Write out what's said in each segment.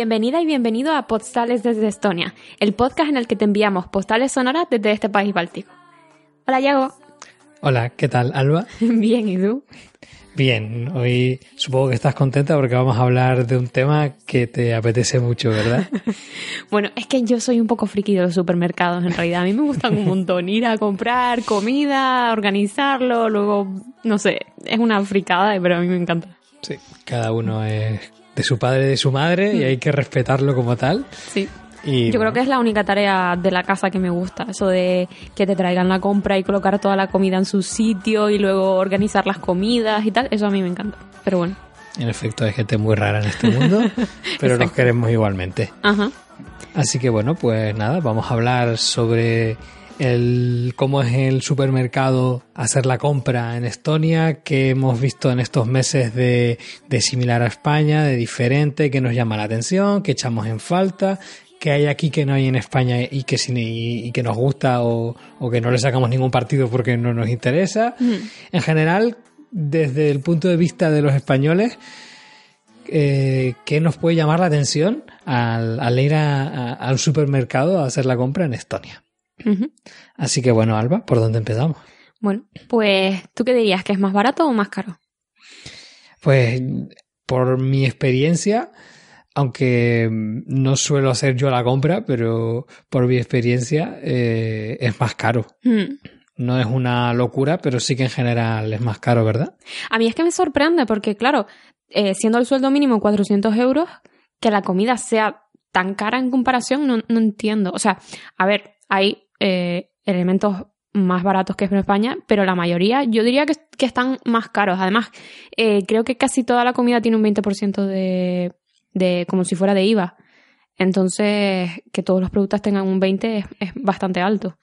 Bienvenida y bienvenido a Postales desde Estonia, el podcast en el que te enviamos postales sonoras desde este país báltico. Hola, Yago. Hola, ¿qué tal, Alba? Bien, ¿y tú? Bien, hoy supongo que estás contenta porque vamos a hablar de un tema que te apetece mucho, ¿verdad? bueno, es que yo soy un poco friki de los supermercados en realidad. A mí me gustan un montón ir a comprar comida, organizarlo, luego, no sé, es una fricada, pero a mí me encanta. Sí, cada uno es de su padre y de su madre y hay que respetarlo como tal. Sí. Yo creo que es la única tarea de la casa que me gusta, eso de que te traigan la compra y colocar toda la comida en su sitio y luego organizar las comidas y tal, eso a mí me encanta. Pero bueno. En efecto, hay gente muy rara en este mundo, pero nos queremos igualmente. Ajá. Así que bueno, pues nada, vamos a hablar sobre el cómo es el supermercado hacer la compra en Estonia, que hemos visto en estos meses de, de, similar a España, de diferente, que nos llama la atención, que echamos en falta que hay aquí que no hay en España y que, y, que nos gusta o, que no le sacamos ningún partido porque no nos interesa. En general, desde el punto de vista de los españoles, eh, ¿qué nos puede llamar la atención al, ir al supermercado a hacer la compra en Estonia? Así que bueno, Alba, ¿por dónde empezamos? Bueno, pues tú qué dirías, que es más barato o más caro? Pues por mi experiencia, aunque mm, no suelo hacer yo la compra, pero por mi experiencia eh, es más caro. Hmm. No es una locura, pero sí que en general es más caro, ¿verdad? A mí es que me sorprende porque, claro, eh, siendo el sueldo mínimo 400 euros, que la comida sea tan cara en comparación, no, entiendo. O sea, a ver, hay eh, elementos más baratos que en España, pero la mayoría yo diría que, que están más caros. Además, creo que casi toda la comida tiene un 20% de de como si fuera de IVA. Entonces, que todos los productos tengan un 20 es, bastante alto.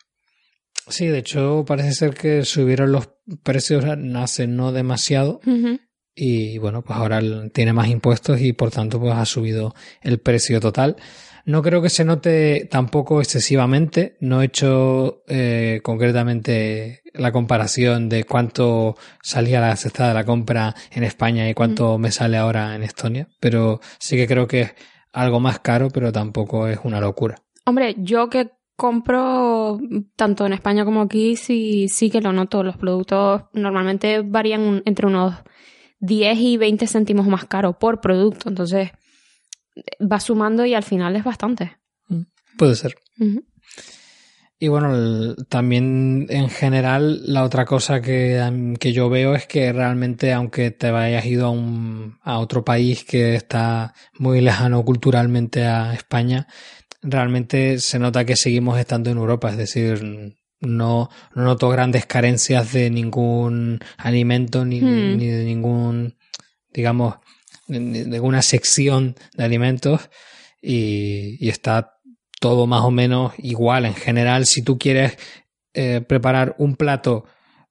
Sí, de hecho parece ser que subieron los precios hace no demasiado y bueno, pues ahora tiene más impuestos y por tanto pues ha subido el precio total. No creo que se note tampoco excesivamente. No he hecho eh, concretamente la comparación de cuánto salía la cesta de la compra en España y cuánto me sale ahora en Estonia, pero sí que creo que es algo más caro, pero tampoco es una locura. Hombre, yo que compro tanto en España como aquí, sí, sí que lo noto. Los productos normalmente varían entre unos 10 y 20 céntimos más caro por producto. Entonces, va sumando y al final es bastante. Mm, puede ser. Y bueno, también en general la otra cosa que, que, yo veo es que realmente aunque te vayas ido a, un, a otro país que está muy lejano culturalmente a España, realmente se nota que seguimos estando en Europa, es decir, no, no noto grandes carencias de ningún alimento ni, hmm. ni de ningún, digamos, de una sección de alimentos y, está todo más o menos igual en general. Si tú quieres eh, preparar un plato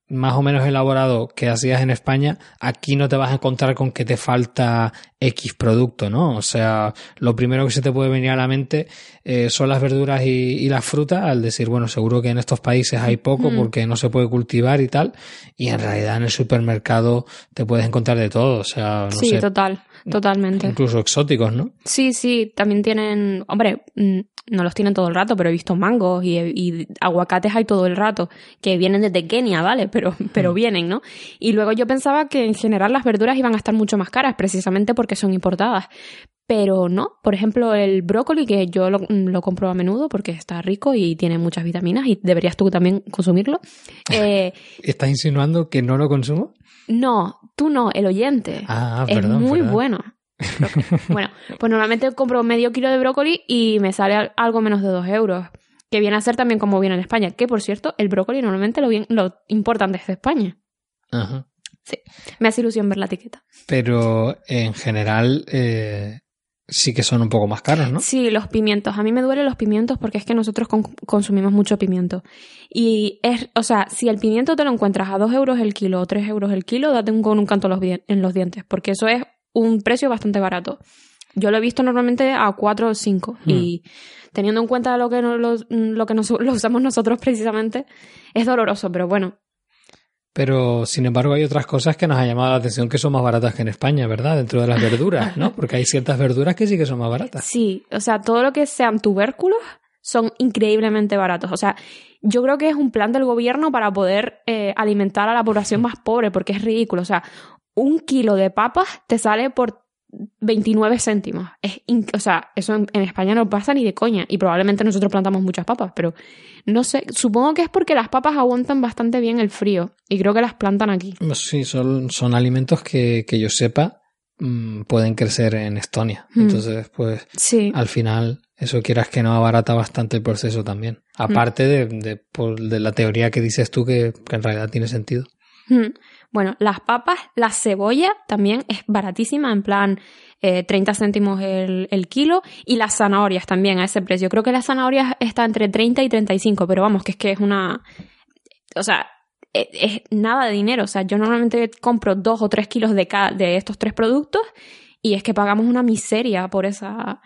más o menos elaborado que hacías en España, aquí no te vas a encontrar con que te falta X producto, ¿no? O sea, lo primero que se te puede venir a la mente eh, son las verduras y, las frutas, al decir, bueno, seguro que en estos países hay poco mm. porque no se puede cultivar y tal, y en realidad en el supermercado te puedes encontrar de todo, o sea, no sí, total, totalmente. Incluso exóticos, ¿no? Sí, sí, también tienen, hombre, mm, no los tienen todo el rato, pero he visto mangos y, aguacates hay todo el rato, que vienen desde Kenia, ¿vale? Pero, pero mm. vienen, ¿no? Y luego yo pensaba que en general las verduras iban a estar mucho más caras, precisamente porque son importadas. Pero no, por ejemplo, el brócoli, que yo lo, lo, compro a menudo porque está rico y tiene muchas vitaminas y deberías tú también consumirlo. Eh, ¿Estás insinuando que no lo consumo? No, tú no, el oyente. Ah, es muy bueno. bueno, pues normalmente compro medio kilo de brócoli y me sale algo menos de dos euros. Que viene a ser también como viene en España. Que por cierto, el brócoli normalmente lo, bien, lo importan desde España. Ajá. Sí, me hace ilusión ver la etiqueta. Pero en general eh, sí que son un poco más caros, ¿no? Sí, los pimientos. A mí me duelen los pimientos porque es que nosotros consumimos mucho pimiento. Y es, o sea, si el pimiento te lo encuentras a dos euros el kilo o tres euros el kilo, date un, con un canto en los dientes, porque eso es un precio bastante barato. Yo lo he visto normalmente a 4 o 5 y hmm. teniendo en cuenta lo que, lo, que nos, lo usamos nosotros precisamente, es doloroso, pero bueno. Pero, sin embargo, hay otras cosas que nos han llamado la atención que son más baratas que en España, ¿verdad? Dentro de las verduras, ¿no? Porque hay ciertas verduras que sí que son más baratas. Sí, o sea, todo lo que sean tubérculos son increíblemente baratos. O sea, yo creo que es un plan del gobierno para poder eh, alimentar a la población más pobre, porque es ridículo. O sea, un kilo de papas te sale por 29 céntimos. Es o sea, eso en, España no pasa ni de coña. Y probablemente nosotros plantamos muchas papas, pero no sé. Supongo que es porque las papas aguantan bastante bien el frío. Y creo que las plantan aquí. Sí, son, son alimentos que, que yo sepa mm, pueden crecer en Estonia. Mm. Entonces, pues, sí. al final, eso quieras que no abarata bastante el proceso también. Aparte de, de, de, la teoría que dices tú que, que en realidad tiene sentido. Mm. Bueno, las papas, la cebolla también es baratísima, en plan 30 eh, céntimos el, kilo, y las zanahorias también a ese precio. Creo que las zanahorias está entre 30 y 35, pero vamos, que es que es una... O sea, e, es, nada de dinero. O sea, yo normalmente compro dos o tres kilos de, de estos tres productos y es que pagamos una miseria por esa,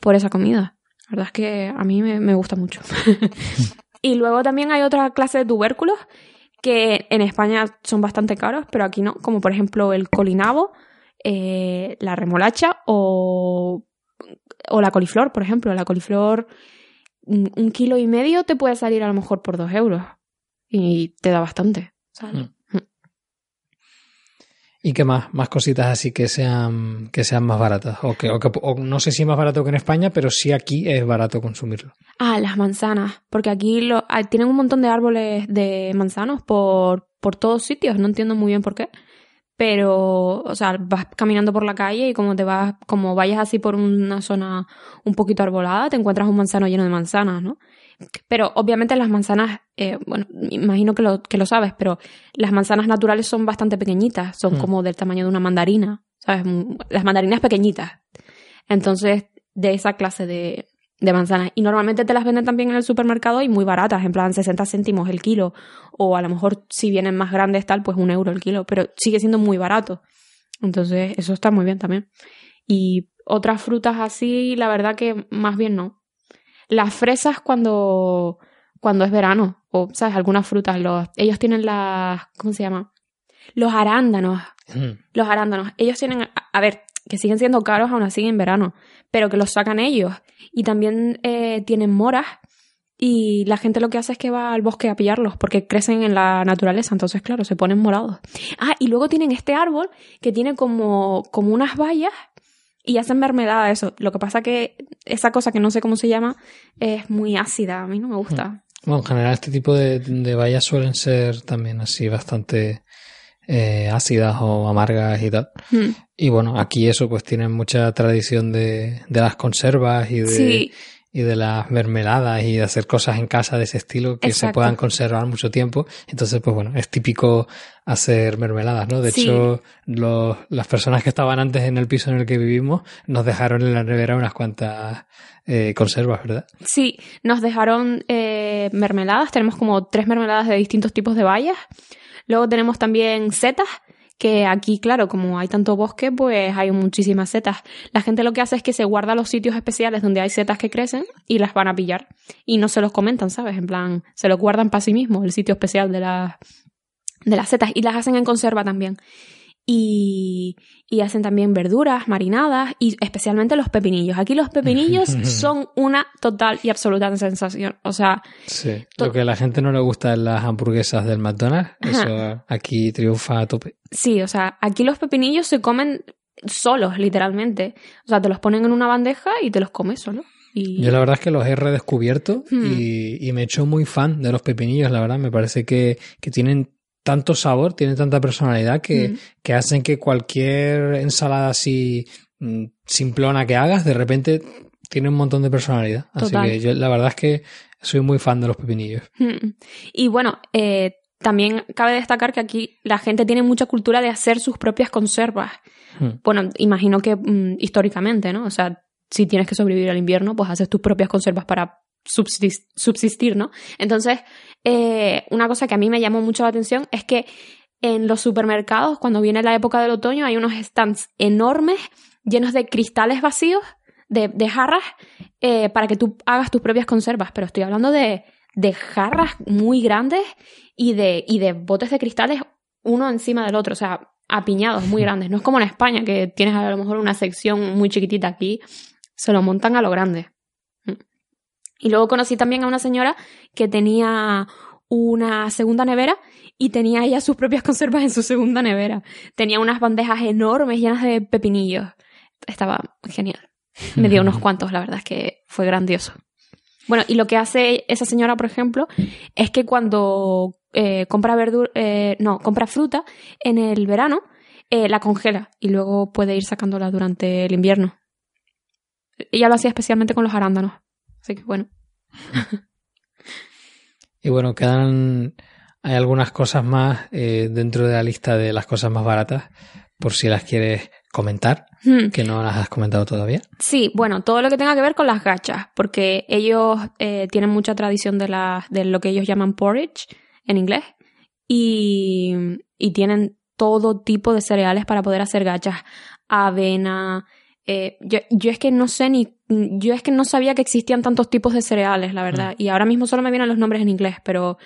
por esa comida. La verdad es que a mí me, me gusta mucho. y luego también hay otra clase de tubérculos que en España son bastante caros, pero aquí no, como por ejemplo el colinabo, eh, la remolacha o, o la coliflor, por ejemplo. La coliflor, un kilo y medio te puede salir a lo mejor por dos euros y te da bastante. Mm. ¿Y qué más? Más cositas así que sean, que sean más baratas. O que, o no sé si más barato que en España, pero sí aquí es barato consumirlo. Ah, las manzanas. Porque aquí lo, ah, tienen un montón de árboles de manzanos por, por todos sitios. No entiendo muy bien por qué. Pero, o sea, vas caminando por la calle y como te vas, como vayas así por una zona un poquito arbolada, te encuentras un manzano lleno de manzanas, ¿no? Pero obviamente las manzanas, eh, bueno, imagino que lo, que lo sabes, pero las manzanas naturales son bastante pequeñitas, son mm. como del tamaño de una mandarina, ¿sabes? Mm, las mandarinas pequeñitas. Entonces, de esa clase de, de manzanas. Y normalmente te las venden también en el supermercado y muy baratas, en plan 60 céntimos el kilo. O a lo mejor si vienen más grandes tal, pues un euro el kilo, pero sigue siendo muy barato. Entonces, eso está muy bien también. Y otras frutas así, la verdad que más bien no. Las fresas cuando, cuando es verano, o, ¿sabes? Algunas frutas, los, ellos tienen las, ¿cómo se llama? Los arándanos. Mm. Los arándanos. Ellos tienen, a, ver, que siguen siendo caros aún así en verano, pero que los sacan ellos. Y también eh, tienen moras. Y la gente lo que hace es que va al bosque a pillarlos porque crecen en la naturaleza, entonces claro, se ponen morados. Ah, y luego tienen este árbol que tiene como, como unas bayas y hacen mermelada eso. Lo que pasa que esa cosa que no sé cómo se llama es muy ácida, a mí no me gusta. Mm. Bueno, en general este tipo de, de bayas suelen ser también así bastante eh, ácidas o amargas y tal. Mm. Y bueno, aquí eso pues tienen mucha tradición de, de las conservas y de, y de las mermeladas y de hacer cosas en casa de ese estilo que se puedan conservar mucho tiempo. Entonces, pues bueno, es típico hacer mermeladas, ¿no? De hecho, los, las personas que estaban antes en el piso en el que vivimos nos dejaron en la nevera unas cuantas eh, conservas, ¿verdad? Sí, nos dejaron eh, mermeladas. Tenemos como tres mermeladas de distintos tipos de bayas. Luego tenemos también setas que aquí, claro, como hay tanto bosque, pues hay muchísimas setas. La gente lo que hace es que se guarda los sitios especiales donde hay setas que crecen y las van a pillar. Y no se los comentan, ¿sabes? En plan, se los guardan para sí mismos, el sitio especial de las, de las setas. Y las hacen en conserva también y, y, hacen también verduras marinadas y especialmente los pepinillos. Aquí los pepinillos son una total y absoluta sensación. O sea, sí. lo que a la gente no le gusta en las hamburguesas del McDonald's, eso aquí triunfa a tope. Sí, o sea, aquí los pepinillos se comen solos, literalmente. O sea, te los ponen en una bandeja y te los comes solo. Y... Yo la verdad es que los he redescubierto hmm. y, y, me he hecho muy fan de los pepinillos, la verdad. Me parece que, que tienen tanto sabor, tiene tanta personalidad que, mm. que hacen que cualquier ensalada así mm, simplona que hagas, de repente tiene un montón de personalidad. Así que yo la verdad es que soy muy fan de los pepinillos. Mm. Y bueno, eh, también cabe destacar que aquí la gente tiene mucha cultura de hacer sus propias conservas. Bueno, imagino que históricamente, ¿no? O sea, si tienes que sobrevivir al invierno, pues haces tus propias conservas para subsistir, ¿no? Entonces, eh, una cosa que a mí me llamó mucho la atención es que en los supermercados, cuando viene la época del otoño, hay unos stands enormes llenos de cristales vacíos, de, jarras, eh, para que tú hagas tus propias conservas. Pero estoy hablando de, de jarras muy grandes y de, y de botes de cristales uno encima del otro, o sea, apiñados muy grandes. No es como en España, que tienes a lo mejor una sección muy chiquitita aquí, se lo montan a lo grande. Y luego conocí también a una señora que tenía una segunda nevera y tenía ella sus propias conservas en su segunda nevera. Tenía unas bandejas enormes llenas de pepinillos. Estaba genial. Me dio unos cuantos, la verdad es que fue grandioso. Bueno, y lo que hace esa señora, por ejemplo, es que cuando eh, compra verdura, eh, no, compra fruta en el verano, eh, la congela y luego puede ir sacándola durante el invierno. Ella lo hacía especialmente con los arándanos. Así que bueno. y bueno, quedan. Hay algunas cosas más dentro de la lista de las cosas más baratas, por si las quieres comentar, hmm. que no las has comentado todavía. Sí, bueno, todo lo que tenga que ver con las gachas, porque ellos tienen mucha tradición de, la, de lo que ellos llaman porridge, en inglés y, y tienen todo tipo de cereales para poder hacer gachas, avena. Eh, yo, yo, es que no sé ni. Yo es que no sabía que existían tantos tipos de cereales, la verdad. Mm. Y ahora mismo solo me vienen los nombres en inglés, pero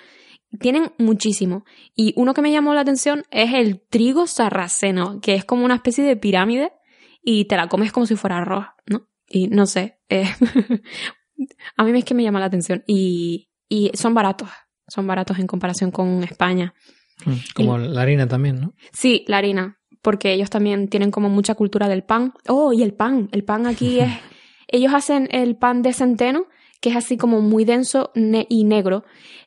tienen muchísimo. Y uno que me llamó la atención es el trigo sarraceno, que es como una especie de pirámide y te la comes como si fuera arroz, ¿no? Y no sé. Eh, a mí es que me llama la atención. Y, y son baratos son baratos en comparación con España. Mm, como la harina también, ¿no? Sí, la harina, porque ellos también tienen como mucha cultura del pan. Oh, y el pan, el pan aquí es... ellos hacen el pan de centeno, que es así como muy denso y negro.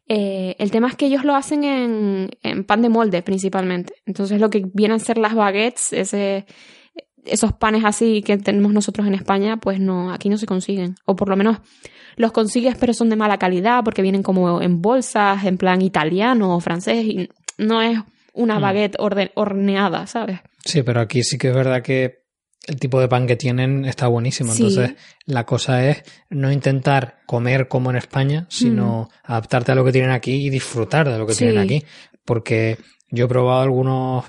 Eh, el tema es que ellos lo hacen en, en, pan de molde principalmente. Entonces lo que vienen a ser las baguettes, ese, esos panes así que tenemos nosotros en España, pues no, aquí no se consiguen. O por lo menos los consigues, pero son de mala calidad porque vienen como en bolsas, en plan italiano o francés, y no es una mm. baguette horneada, ¿sabes? Sí, pero aquí sí que es verdad que el tipo de pan que tienen está buenísimo. Entonces, la cosa es no intentar comer como en España, sino mm. adaptarte a lo que tienen aquí y disfrutar de lo que tienen aquí. Porque yo he probado algunos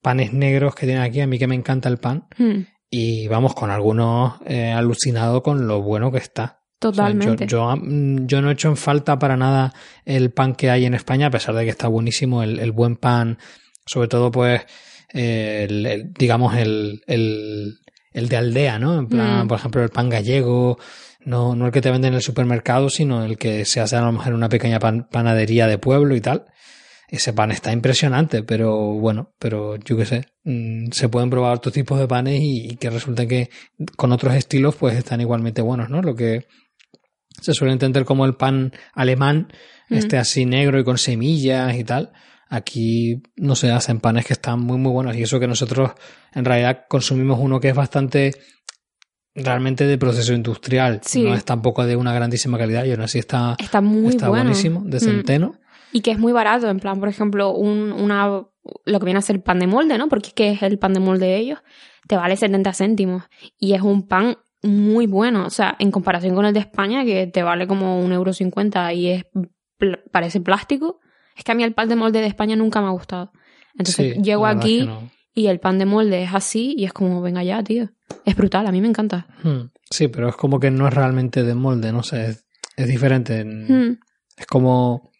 panes negros que tienen aquí, a mí que me encanta el pan. Mm. Y vamos, con algunos eh, alucinado con lo bueno que está. Totalmente. yo, yo, no he hecho en falta para nada el pan que hay en España, a pesar de que está buenísimo el, buen pan, sobre todo pues, el, digamos, el, el, de aldea, ¿no? En plan, mm. por ejemplo, el pan gallego, no, no el que te venden en el supermercado, sino el que se hace a lo mejor en una pequeña panadería de pueblo y tal. Ese pan está impresionante, pero bueno, pero yo qué sé, mm, se pueden probar otros tipos de panes y, y que resulta que con otros estilos pues están igualmente buenos, ¿no? Lo que se suele entender como el pan alemán, este así negro y con semillas y tal. Aquí no se hacen panes que están muy muy buenos y eso que nosotros en realidad consumimos uno que es bastante realmente de proceso industrial, no es tampoco de una grandísima calidad y aún así está, está, muy está buenísimo, de mm. centeno. Y que es muy barato, en plan, por ejemplo, un, una, lo que viene a ser pan de molde, ¿no? Porque es que es el pan de molde de ellos, te vale 70 céntimos y es un pan muy bueno. O sea, en comparación con el de España, que te vale como un euro cincuenta y es parece plástico. Es que a mí el pan de molde de España nunca me ha gustado. Entonces llego aquí y el pan de molde es así y es como, venga ya, tío. Es brutal, a mí me encanta. Hmm. Sí, pero es como que no es realmente de molde, no sé, es, diferente. Hmm. Es como,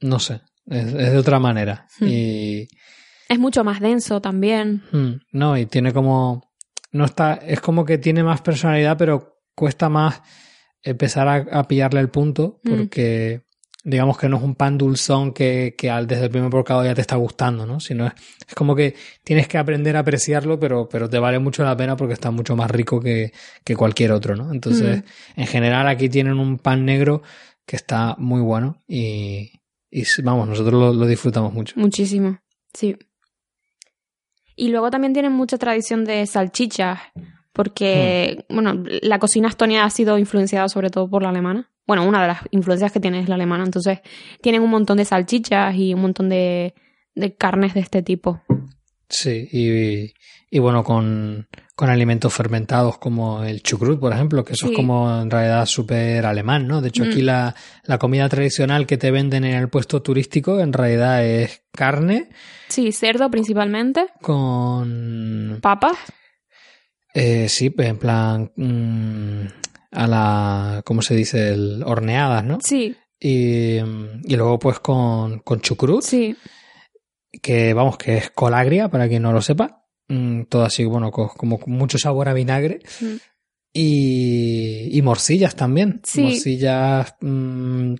no sé, es, de otra manera. Hmm. Y... Es mucho más denso también. No, y tiene como no está, es como que tiene más personalidad, pero cuesta más empezar a, pillarle el punto, mm. porque digamos que no es un pan dulzón que, que al, desde el primer bocado ya te está gustando, ¿no? Sino es, es, como que tienes que aprender a apreciarlo, pero, pero te vale mucho la pena porque está mucho más rico que, que cualquier otro, ¿no? Entonces, mm. en general aquí tienen un pan negro que está muy bueno y, y vamos, nosotros lo, lo disfrutamos mucho. Muchísimo, sí. Y luego también tienen mucha tradición de salchichas, porque, hmm. bueno, la cocina estonia ha sido influenciada sobre todo por la alemana. Bueno, una de las influencias que tiene es la alemana. Entonces, tienen un montón de salchichas y un montón de, de carnes de este tipo. Sí, y, y bueno, con, con, alimentos fermentados como el chucrut, por ejemplo, que eso es como en realidad súper alemán, ¿no? De hecho, aquí mm. la, la, comida tradicional que te venden en el puesto turístico en realidad es carne. Sí, cerdo principalmente. Con... Papas. Eh, sí, en plan... Mm, a la... ¿Cómo se dice? El, horneadas, ¿no? Sí. Y, y luego pues con, con chucrut. Sí. Que vamos, que es colagria, para quien no lo sepa. Mm, todo así, bueno, como mucho sabor a vinagre. Mm. Y, y, morcillas también. Sí. Morcillas mm,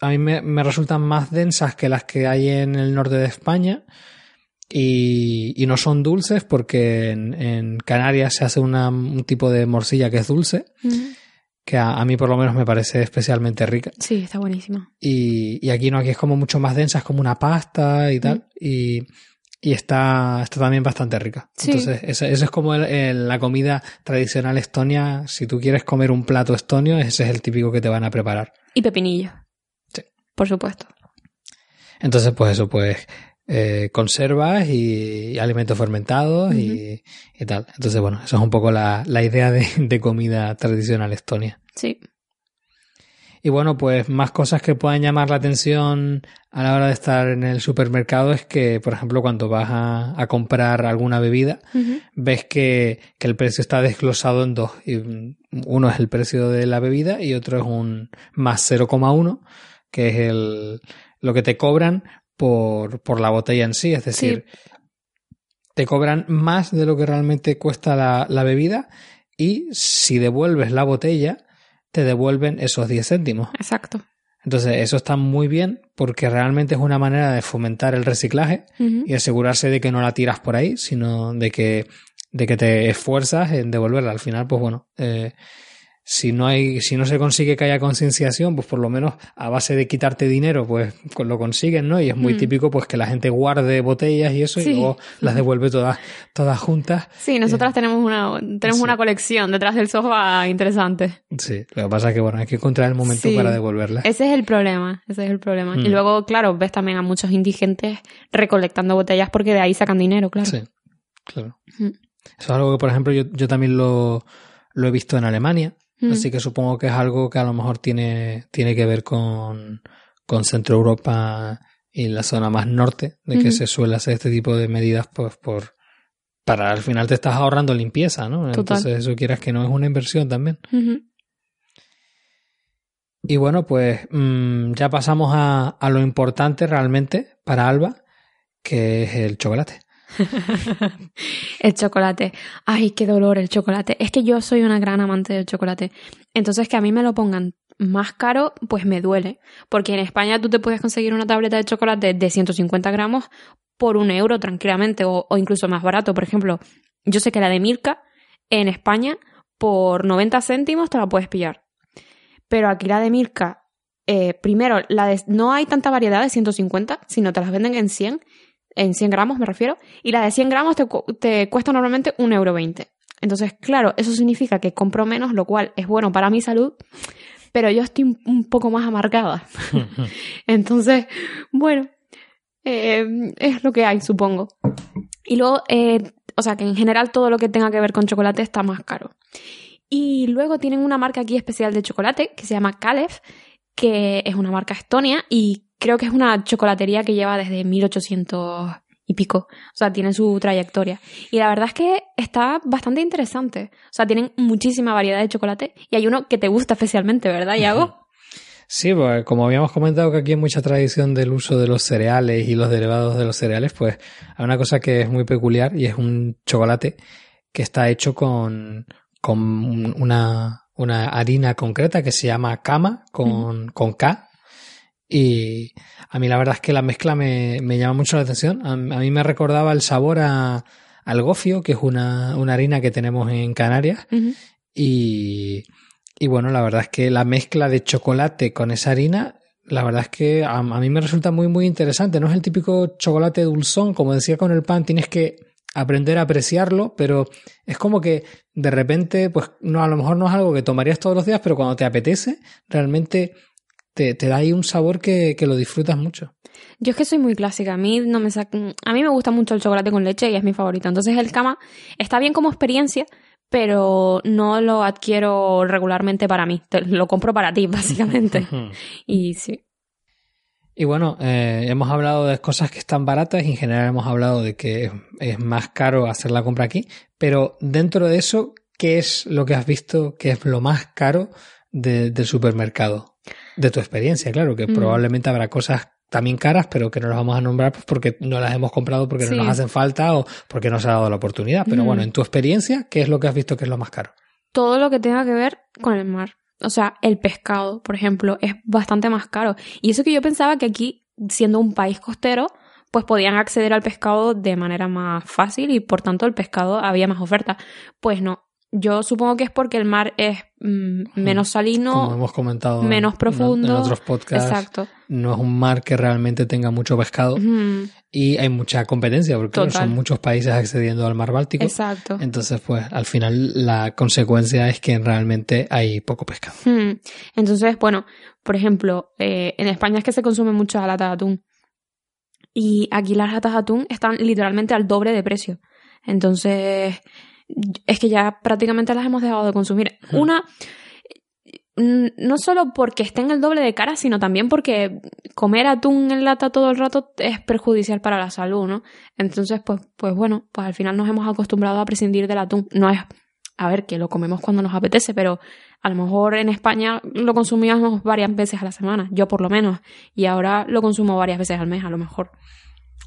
a mí me, me, resultan más densas que las que hay en el norte de España. Y, y no son dulces porque en, en Canarias se hace una, un tipo de morcilla que es dulce que a, mí por lo menos me parece especialmente rica. Sí, está buenísima. Y, y aquí no, aquí es como mucho más densa, es como una pasta y tal. Y, y está, está también bastante rica. Entonces, eso, es como la comida tradicional estonia. Si tú quieres comer un plato estonio, ese es el típico que te van a preparar. Y pepinillo. Sí. Por supuesto. Entonces, pues eso, pues eh, conservas y, alimentos fermentados y, tal. Entonces, bueno, eso es un poco la, la idea de, de, comida tradicional estonia. Sí. Y bueno, pues más cosas que puedan llamar la atención a la hora de estar en el supermercado es que, por ejemplo, cuando vas a, a comprar alguna bebida, ves que, que, el precio está desglosado en dos. Y uno es el precio de la bebida y otro es un más 0,1, que es el, lo que te cobran por, por la botella en sí, es decir, te cobran más de lo que realmente cuesta la, la, bebida y si devuelves la botella, te devuelven esos 10 céntimos. Exacto. Entonces, eso está muy bien porque realmente es una manera de fomentar el reciclaje y asegurarse de que no la tiras por ahí, sino de que, de que te esfuerzas en devolverla. Al final, pues bueno, eh, si no hay, si no se consigue que haya concienciación, pues por lo menos a base de quitarte dinero, pues lo consiguen, ¿no? Y es muy mm. típico pues que la gente guarde botellas y eso y luego las devuelve todas, todas juntas. Sí, nosotras eh, tenemos una, tenemos una colección detrás del sofá interesante. Sí, lo que pasa es que bueno, hay que encontrar el momento para devolverlas. Ese es el problema, ese es el problema. Y mm. luego, claro, ves también a muchos indigentes recolectando botellas porque de ahí sacan dinero, claro. Sí, claro. Mm. Eso es algo que, por ejemplo, yo, yo también lo, lo he visto en Alemania Mm. Así que supongo que es algo que a lo mejor tiene, tiene que ver con, con Centro Europa y la zona más norte, de que se suele hacer este tipo de medidas pues por para al final te estás ahorrando limpieza, ¿no? Entonces eso quieras que no es una inversión también. Y bueno, pues mm, ya pasamos a, a lo importante realmente para Alba, que es el chocolate. el chocolate. Ay, qué dolor el chocolate. Es que yo soy una gran amante del chocolate. Entonces que a mí me lo pongan más caro, pues me duele. Porque en España tú te puedes conseguir una tableta de chocolate de 150 gramos por un euro tranquilamente o, incluso más barato. Por ejemplo, yo sé que la de Milka en España por 90 céntimos te la puedes pillar. Pero aquí la de Milka, eh, primero, la de, no hay tanta variedad de 150, sino te las venden en 100 en 100 gramos me refiero, y la de 100 gramos te, te cuesta normalmente 1,20 euro. Entonces, claro, eso significa que compro menos, lo cual es bueno para mi salud, pero yo estoy un poco más amargada. Entonces, bueno, eh, es lo que hay, supongo. Y luego, eh, o sea, que en general todo lo que tenga que ver con chocolate está más caro. Y luego tienen una marca aquí especial de chocolate que se llama Calef, que es una marca estonia y creo que es una chocolatería que lleva desde 1800 y pico. O sea, tiene su trayectoria. Y la verdad es que está bastante interesante. O sea, tienen muchísima variedad de chocolate y hay uno que te gusta especialmente, ¿verdad, Iago? Sí, pues como habíamos comentado que aquí hay mucha tradición del uso de los cereales y los derivados de los cereales, pues hay una cosa que es muy peculiar y es un chocolate que está hecho con, con una, una harina concreta que se llama cama con, con K y a mí la verdad es que la mezcla me, me llama mucho la atención. A, mí me recordaba el sabor a, al gofio, que es una, una harina que tenemos en Canarias. y, y bueno, la verdad es que la mezcla de chocolate con esa harina, la verdad es que a, a, mí me resulta muy, muy interesante. No es el típico chocolate dulzón, como decía con el pan, tienes que aprender a apreciarlo, pero es como que de repente, pues no, a lo mejor no es algo que tomarías todos los días, pero cuando te apetece, realmente te, da ahí un sabor que, lo disfrutas mucho. Yo es que soy muy clásica. A mí no me a mí me gusta mucho el chocolate con leche y es mi favorito. Entonces el cama está bien como experiencia, pero no lo adquiero regularmente para mí. Lo compro para ti, básicamente. y sí. Y bueno, eh, hemos hablado de cosas que están baratas y en general hemos hablado de que es más caro hacer la compra aquí, pero dentro de eso, ¿qué es lo que has visto que es lo más caro del supermercado? De tu experiencia, claro, que Mm. probablemente habrá cosas también caras, pero que no las vamos a nombrar pues, porque no las hemos comprado porque Sí. no nos hacen falta o porque no se ha dado la oportunidad. Pero Mm. bueno, en tu experiencia, ¿qué es lo que has visto que es lo más caro? todo lo que tenga que ver con el mar. O sea, el pescado, por ejemplo, es bastante más caro. Y eso que yo pensaba que aquí, siendo un país costero, pues podían acceder al pescado de manera más fácil y por tanto el pescado había más oferta. Pues no. Yo supongo que es porque el mar es mm, menos Como salino, hemos comentado menos en- profundo. en otros podcasts, exacto. no es un mar que realmente tenga mucho pescado y hay mucha competencia porque Total. son muchos países accediendo al mar Báltico. Exacto. Entonces, pues al final la consecuencia es que realmente hay poco pescado. Entonces, bueno, por ejemplo, eh, en España es que se consume mucha lata de atún. Y aquí las latas de atún están literalmente al doble de precio. Entonces, es que ya prácticamente las hemos dejado de consumir. Una, no solo porque estén el doble de cara, sino también porque comer atún en lata todo el rato es perjudicial para la salud, ¿no? Entonces, pues, pues bueno, pues al final nos hemos acostumbrado a prescindir del atún. No es, a ver, que lo comemos cuando nos apetece, pero a lo mejor en España lo consumíamos varias veces a la semana, yo por lo menos, y ahora lo consumo varias veces al mes, a lo mejor.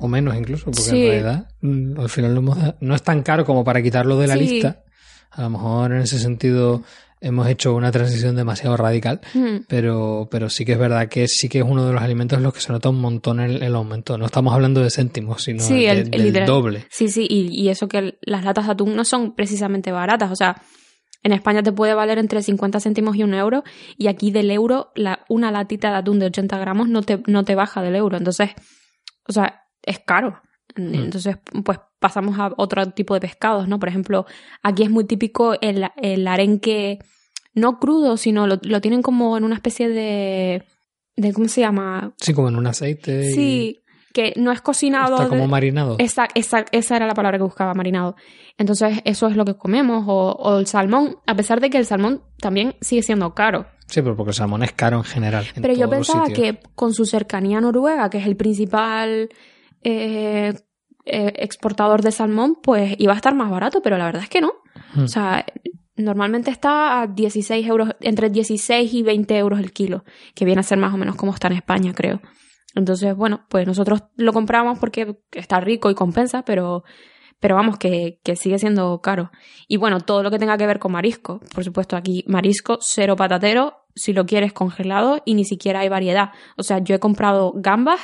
O menos incluso, porque Sí. en realidad mm, al final lo hemos no es tan caro como para quitarlo de la Sí. lista. A lo mejor en ese sentido hemos hecho una transición demasiado radical, Hmm. pero, pero sí que es verdad que sí que es uno de los alimentos en los que se nota un montón el, el aumento. No estamos hablando de céntimos, sino Sí, de- el- el del doble. Sí, sí, y, y eso que las latas de atún no son precisamente baratas. O sea, en España te puede valer entre 50 céntimos y un euro, y aquí del euro, la, una latita de atún de 80 gramos no te, no te baja del euro. Entonces, o sea, es caro. Entonces, pues pasamos a otro tipo de pescados, ¿no? Por ejemplo, aquí es muy típico el, el arenque, no crudo, sino lo, lo tienen como en una especie de. de ¿Cómo se llama? Sí, como en un aceite. y Sí, que no es cocinado. Está como marinado. esa, esa, esa era la palabra que buscaba, marinado. Entonces, eso es lo que comemos. O, o el salmón, a pesar de que el salmón también sigue siendo caro. Sí, pero porque el salmón es caro en general. en Pero yo pensaba que con su cercanía a Noruega, que es el principal eh, eh, exportador de salmón, pues iba a estar más barato, pero la verdad es que no. Hmm. O sea, normalmente está a 16 euros, entre 16 y 20 euros el kilo, que viene a ser más o menos como está en España, creo. Entonces, bueno, pues nosotros lo compramos porque está rico y compensa, pero, pero vamos, que, que sigue siendo caro. Y bueno, todo lo que tenga que ver con marisco. Por supuesto, aquí marisco, cero patatero, si lo quieres congelado y ni siquiera hay variedad. O sea, yo he comprado gambas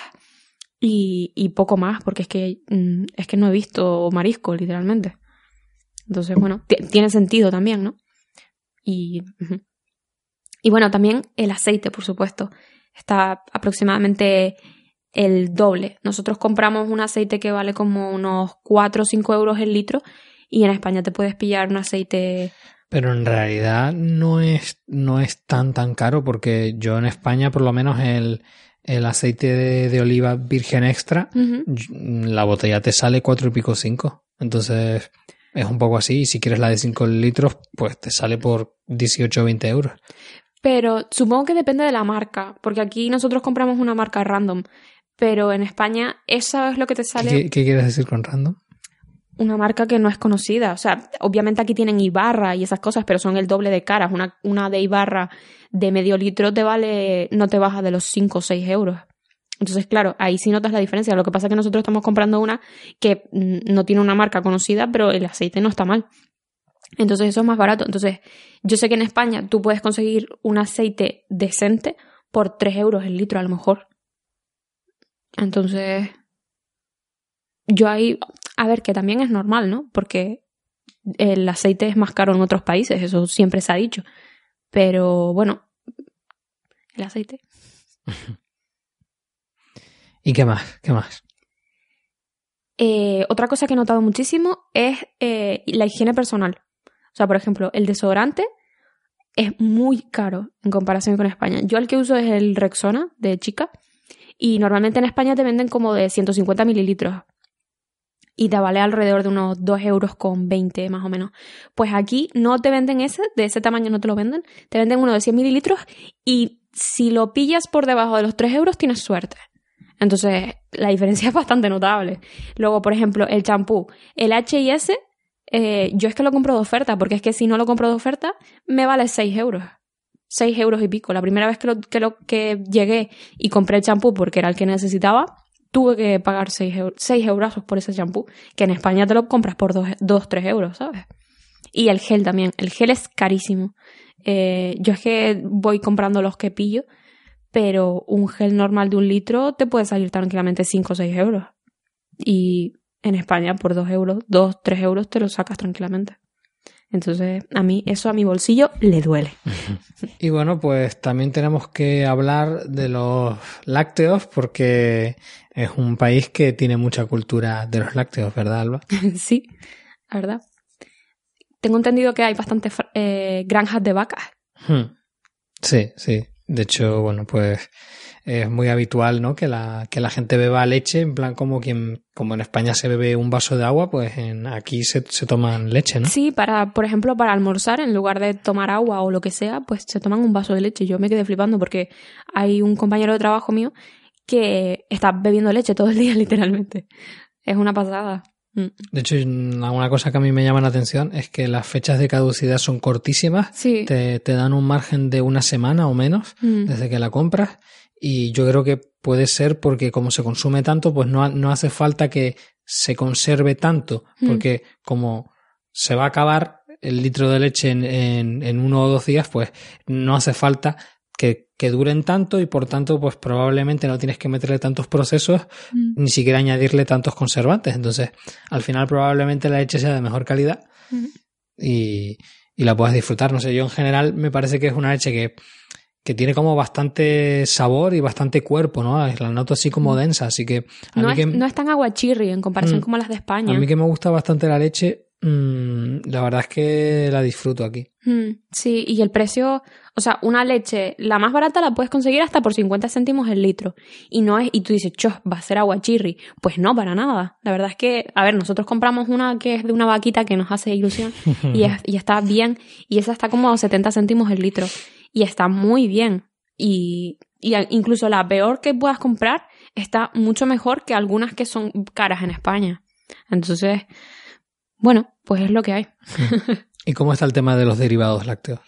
y, y poco más, porque es que, mm, es que no he visto marisco, literalmente. Entonces, bueno, ti- tiene sentido también, ¿no? Y, y bueno, también el aceite, por supuesto. Está aproximadamente el doble. Nosotros compramos un aceite que vale como unos 4 o 5 euros el litro y en España te puedes pillar un aceite... Pero en realidad no es, no es tan tan caro porque yo en España por lo menos el, el aceite de, de oliva virgen extra, la botella te sale cuatro y pico cinco. Entonces es un poco así. Y si quieres la de 5 litros, pues te sale por 18 o 20 euros. Pero supongo que depende de la marca, porque aquí nosotros compramos una marca random, pero en España eso es lo que te sale ¿Qué, qué quieres decir con random? Una marca que no es conocida. O sea, obviamente aquí tienen Ibarra y esas cosas, pero son el doble de caras. Una, una de Ibarra de medio litro te vale, no te baja de los 5 o 6 euros. Entonces, claro, ahí sí notas la diferencia. Lo que pasa es que nosotros estamos comprando una que mm, no tiene una marca conocida, pero el aceite no está mal. Entonces eso es más barato. Entonces, yo sé que en España tú puedes conseguir un aceite decente por 3 euros el litro a lo mejor. Entonces, yo ahí, a ver, que también es normal, ¿no? Porque el aceite es más caro en otros países, eso siempre se ha dicho. Pero bueno, el aceite. ¿Y qué más? ¿Qué más? Eh, otra cosa que he notado muchísimo es eh, la higiene personal. O sea, por ejemplo, el desodorante es muy caro en comparación con España. Yo el que uso es el Rexona de chica y normalmente en España te venden como de 150 mililitros y te vale alrededor de unos 2 euros con 20 más o menos. Pues aquí no te venden ese, de ese tamaño no te lo venden, te venden uno de 100 mililitros y si lo pillas por debajo de los 3 euros tienes suerte. Entonces, la diferencia es bastante notable. Luego, por ejemplo, el champú. El H&S, eh, yo es que lo compro de oferta, porque es que si no lo compro de oferta, me vale 6 euros. 6 euros y pico. La primera vez que, que llegué y compré el champú porque era el que necesitaba, tuve que pagar 6, euros, 6 euros por ese champú, que en España te lo compras por 2, 3 euros, ¿sabes? Y el gel también. El gel es carísimo. Eh, yo es que voy comprando los que pillo, pero un gel normal de un litro te puede salir tranquilamente 5 o 6 euros. Y en España por 2 euros, 2, 3 euros te lo sacas tranquilamente. Entonces, a mí, eso a mi bolsillo le duele. Y bueno, pues también tenemos que hablar de los lácteos porque es un país que tiene mucha cultura de los lácteos, ¿verdad, Alba? sí, la verdad. Tengo entendido que hay bastantes eh, granjas de vacas. Hmm. Sí, sí. De hecho, bueno, pues es muy habitual, ¿no? Que la, que la gente beba leche, en plan como quien, como en España se bebe un vaso de agua, pues en, aquí se, se toman leche, ¿no? Sí, para, por ejemplo, para almorzar, en lugar de tomar agua o lo que sea, pues se toman un vaso de leche. Yo me quedé flipando porque hay un compañero de trabajo mío que está bebiendo leche todo el día, literalmente. Es una pasada. Mm. De hecho, una cosa que a mí me llama la atención es que las fechas de caducidad son cortísimas. Sí. Te, te dan un margen de una semana o menos mm. desde que la compras y yo creo que puede ser porque como se consume tanto, pues no, no hace falta que se conserve tanto, hmm. porque como se va a acabar el litro de leche en, en, uno o dos días, pues no hace falta que, que, duren tanto y por tanto, pues probablemente no tienes que meterle tantos procesos hmm. ni siquiera añadirle tantos conservantes. Entonces, al final probablemente la leche sea de mejor calidad y, y la puedas disfrutar. No sé, yo en general me parece que es una leche que que tiene como bastante sabor y bastante cuerpo, ¿no? La noto así como mm. densa, así que... no, es, no es tan aguachirri en comparación mm. con las de España. A mí que me gusta bastante la leche, mm, la verdad es que la disfruto aquí. sí, y el precio, o sea, una leche, la más barata la puedes conseguir hasta por 50 céntimos el litro. Y no es, y tú dices, cho, va a ser aguachirri. Pues no, para nada. La verdad es que, a ver, nosotros compramos una que es de una vaquita que nos hace ilusión y, y está bien, y esa está como a 70 céntimos el litro y está muy bien. Y, y incluso la peor que puedas comprar está mucho mejor que algunas que son caras en España. Entonces, bueno, pues es lo que hay. ¿Y cómo está el tema de los derivados lácteos?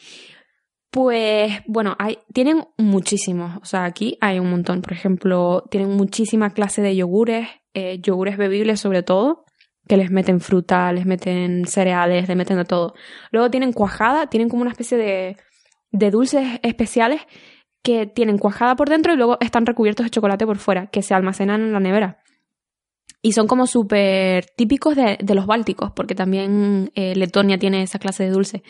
Pues bueno, hay, tienen muchísimos, o sea, aquí hay un montón. Por ejemplo, tienen muchísima clase de yogures, eh, yogures bebibles sobre todo, que les meten fruta, les meten cereales, les meten de todo. Luego tienen cuajada, tienen como una especie de de dulces especiales que tienen cuajada por dentro y luego están recubiertos de chocolate por fuera, que se almacenan en la nevera. Y son como súper típicos de, los bálticos, porque también eh, Letonia tiene esa clase de dulce.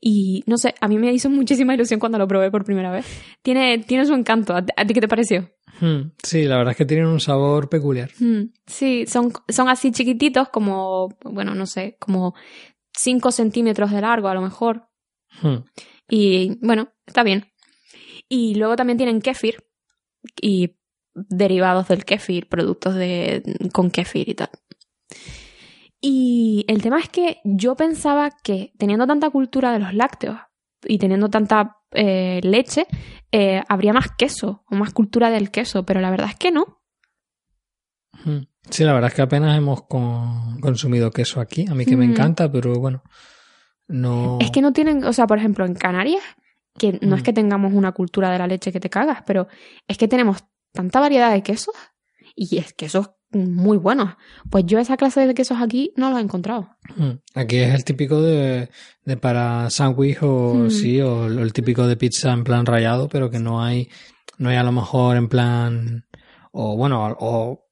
Y no sé, a mí me hizo muchísima ilusión cuando lo probé por primera vez. Tiene, tiene su encanto. ¿A, ti qué te pareció? Hmm, sí, la verdad es que tienen un sabor peculiar. Hmm, sí, son, son así chiquititos, como, bueno, no sé, como 5 centímetros de largo a lo mejor. Hmm. Y bueno, está bien. Y luego también tienen kefir y derivados del kefir, productos de, con kefir y tal. Y el tema es que yo pensaba que teniendo tanta cultura de los lácteos y teniendo tanta eh, leche, eh, habría más queso o más cultura del queso, pero la verdad es que no. Sí, la verdad es que apenas hemos consumido queso aquí, a mí que me encanta, pero bueno, no. Es que no tienen, o sea, por ejemplo, en Canarias, que no es mm. que tengamos una cultura de la leche que te cagas, pero es que tenemos tanta variedad de quesos y es quesos muy buenos. Pues yo esa clase de quesos aquí no los he encontrado. Mm. Aquí es el típico de, de para sándwich o mm. sí, o el típico de pizza en plan rayado, pero que no hay, no hay a lo mejor en plan, o bueno, o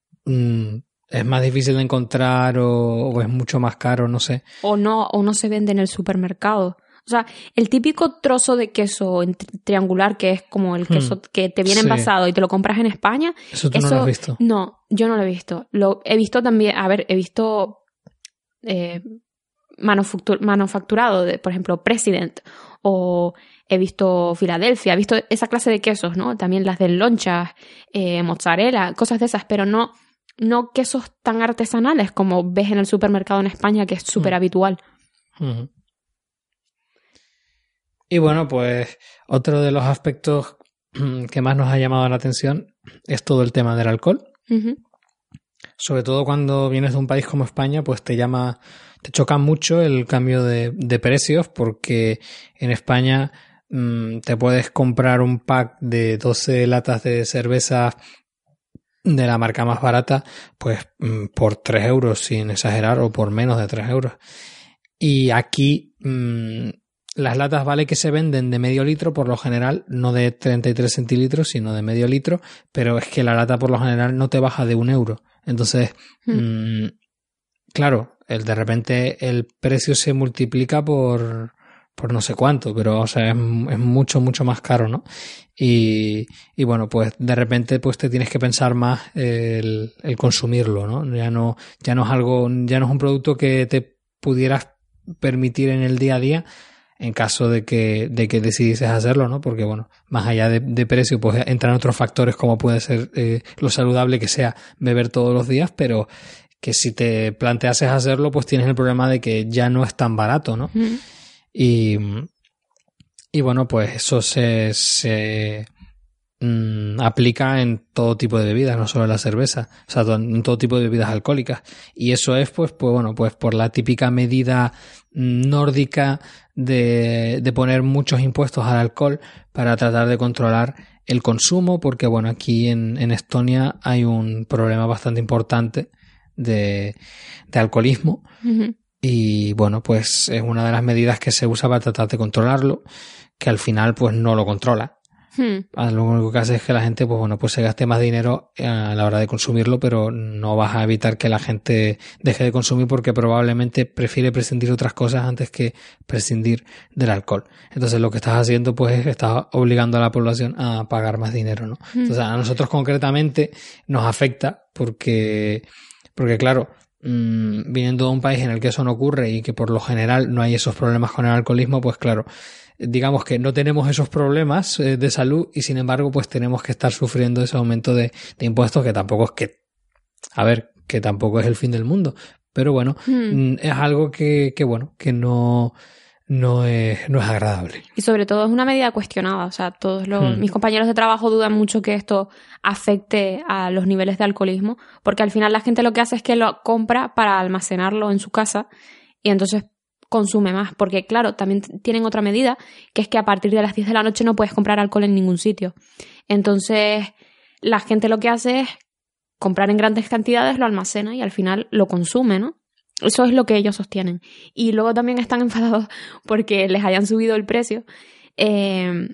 es más difícil de encontrar o, es mucho más caro, no sé. O no, o no se vende en el supermercado. O sea, el típico trozo de queso triangular que es como el queso hmm. que te viene envasado y te lo compras en España. Eso tú no lo has visto. No, yo no lo he visto. Lo he visto también, a ver, he visto eh, manufacturado, de, por ejemplo, President o he visto Filadelfia, he visto esa clase de quesos, ¿no? También las de lonchas, eh, mozzarella, cosas de esas, pero no no quesos tan artesanales como ves en el supermercado en España, que es súper habitual. Y bueno, pues otro de los aspectos que más nos ha llamado la atención es todo el tema del alcohol. Sobre todo cuando vienes de un país como España, pues te llama, te choca mucho el cambio de, de precios porque en España mm, te puedes comprar un pack de 12 latas de cerveza de la marca más barata, pues mm, por 3 euros, sin exagerar, o por menos de 3 euros. Y aquí mm, las latas vale que se venden de medio litro por lo general, no de 33 centilitros, sino de medio litro, pero es que la lata por lo general no te baja de un euro. Entonces, hmm. claro, el, de repente el precio se multiplica por, por no sé cuánto, pero o sea, es, mucho, mucho más caro, ¿no? Y, y, bueno, pues de repente pues te tienes que pensar más el, el, consumirlo, ¿no? Ya no, ya no es algo, ya no es un producto que te pudieras permitir en el día a día en caso de que, de que decidieses hacerlo, ¿no? Porque bueno, más allá de, precio, pues entran otros factores como puede ser eh, lo saludable que sea beber todos los días, pero que si te planteases hacerlo, pues tienes el problema de que ya no es tan barato, ¿no? Y, y bueno, pues eso se, se mm, aplica en todo tipo de bebidas, no solo en la cerveza, o sea, en todo tipo de bebidas alcohólicas. Y eso es, pues, pues bueno, pues por la típica medida nórdica de, de poner muchos impuestos al alcohol para tratar de controlar el consumo, porque bueno, aquí en, Estonia hay un problema bastante importante de, de alcoholismo. Y bueno, pues es una de las medidas que se usa para tratar de controlarlo, que al final pues no lo controla. Hmm. Ah, lo único que hace es que la gente, pues bueno, pues se gaste más dinero eh, a la hora de consumirlo, pero no vas a evitar que la gente deje de consumir porque probablemente prefiere prescindir otras cosas antes que prescindir del alcohol. Entonces lo que estás haciendo, pues es que estás obligando a la población a pagar más dinero, ¿no? Hmm. Entonces a nosotros concretamente nos afecta porque, porque claro, mmm, viniendo de un país en el que eso no ocurre y que por lo general no hay esos problemas con el alcoholismo, pues claro, digamos que no tenemos esos problemas eh, de salud y sin embargo pues tenemos que estar sufriendo ese aumento de, impuestos que tampoco es que, a ver, que tampoco es el fin del mundo. Pero bueno, hmm. mm, es algo que, que bueno, que no, no es, no es agradable. Y sobre todo es una medida cuestionada. O sea, todos los, hmm. mis compañeros de trabajo dudan mucho que esto afecte a los niveles de alcoholismo, porque al final la gente lo que hace es que lo compra para almacenarlo en su casa y entonces consume más. Porque, claro, también tienen otra medida, que es que a partir de las 10 de la noche no puedes comprar alcohol en ningún sitio. Entonces, la gente lo que hace es comprar en grandes cantidades, lo almacena y al final lo consume, ¿no? Eso es lo que ellos sostienen. Y luego también están enfadados porque les hayan subido el precio. Eh,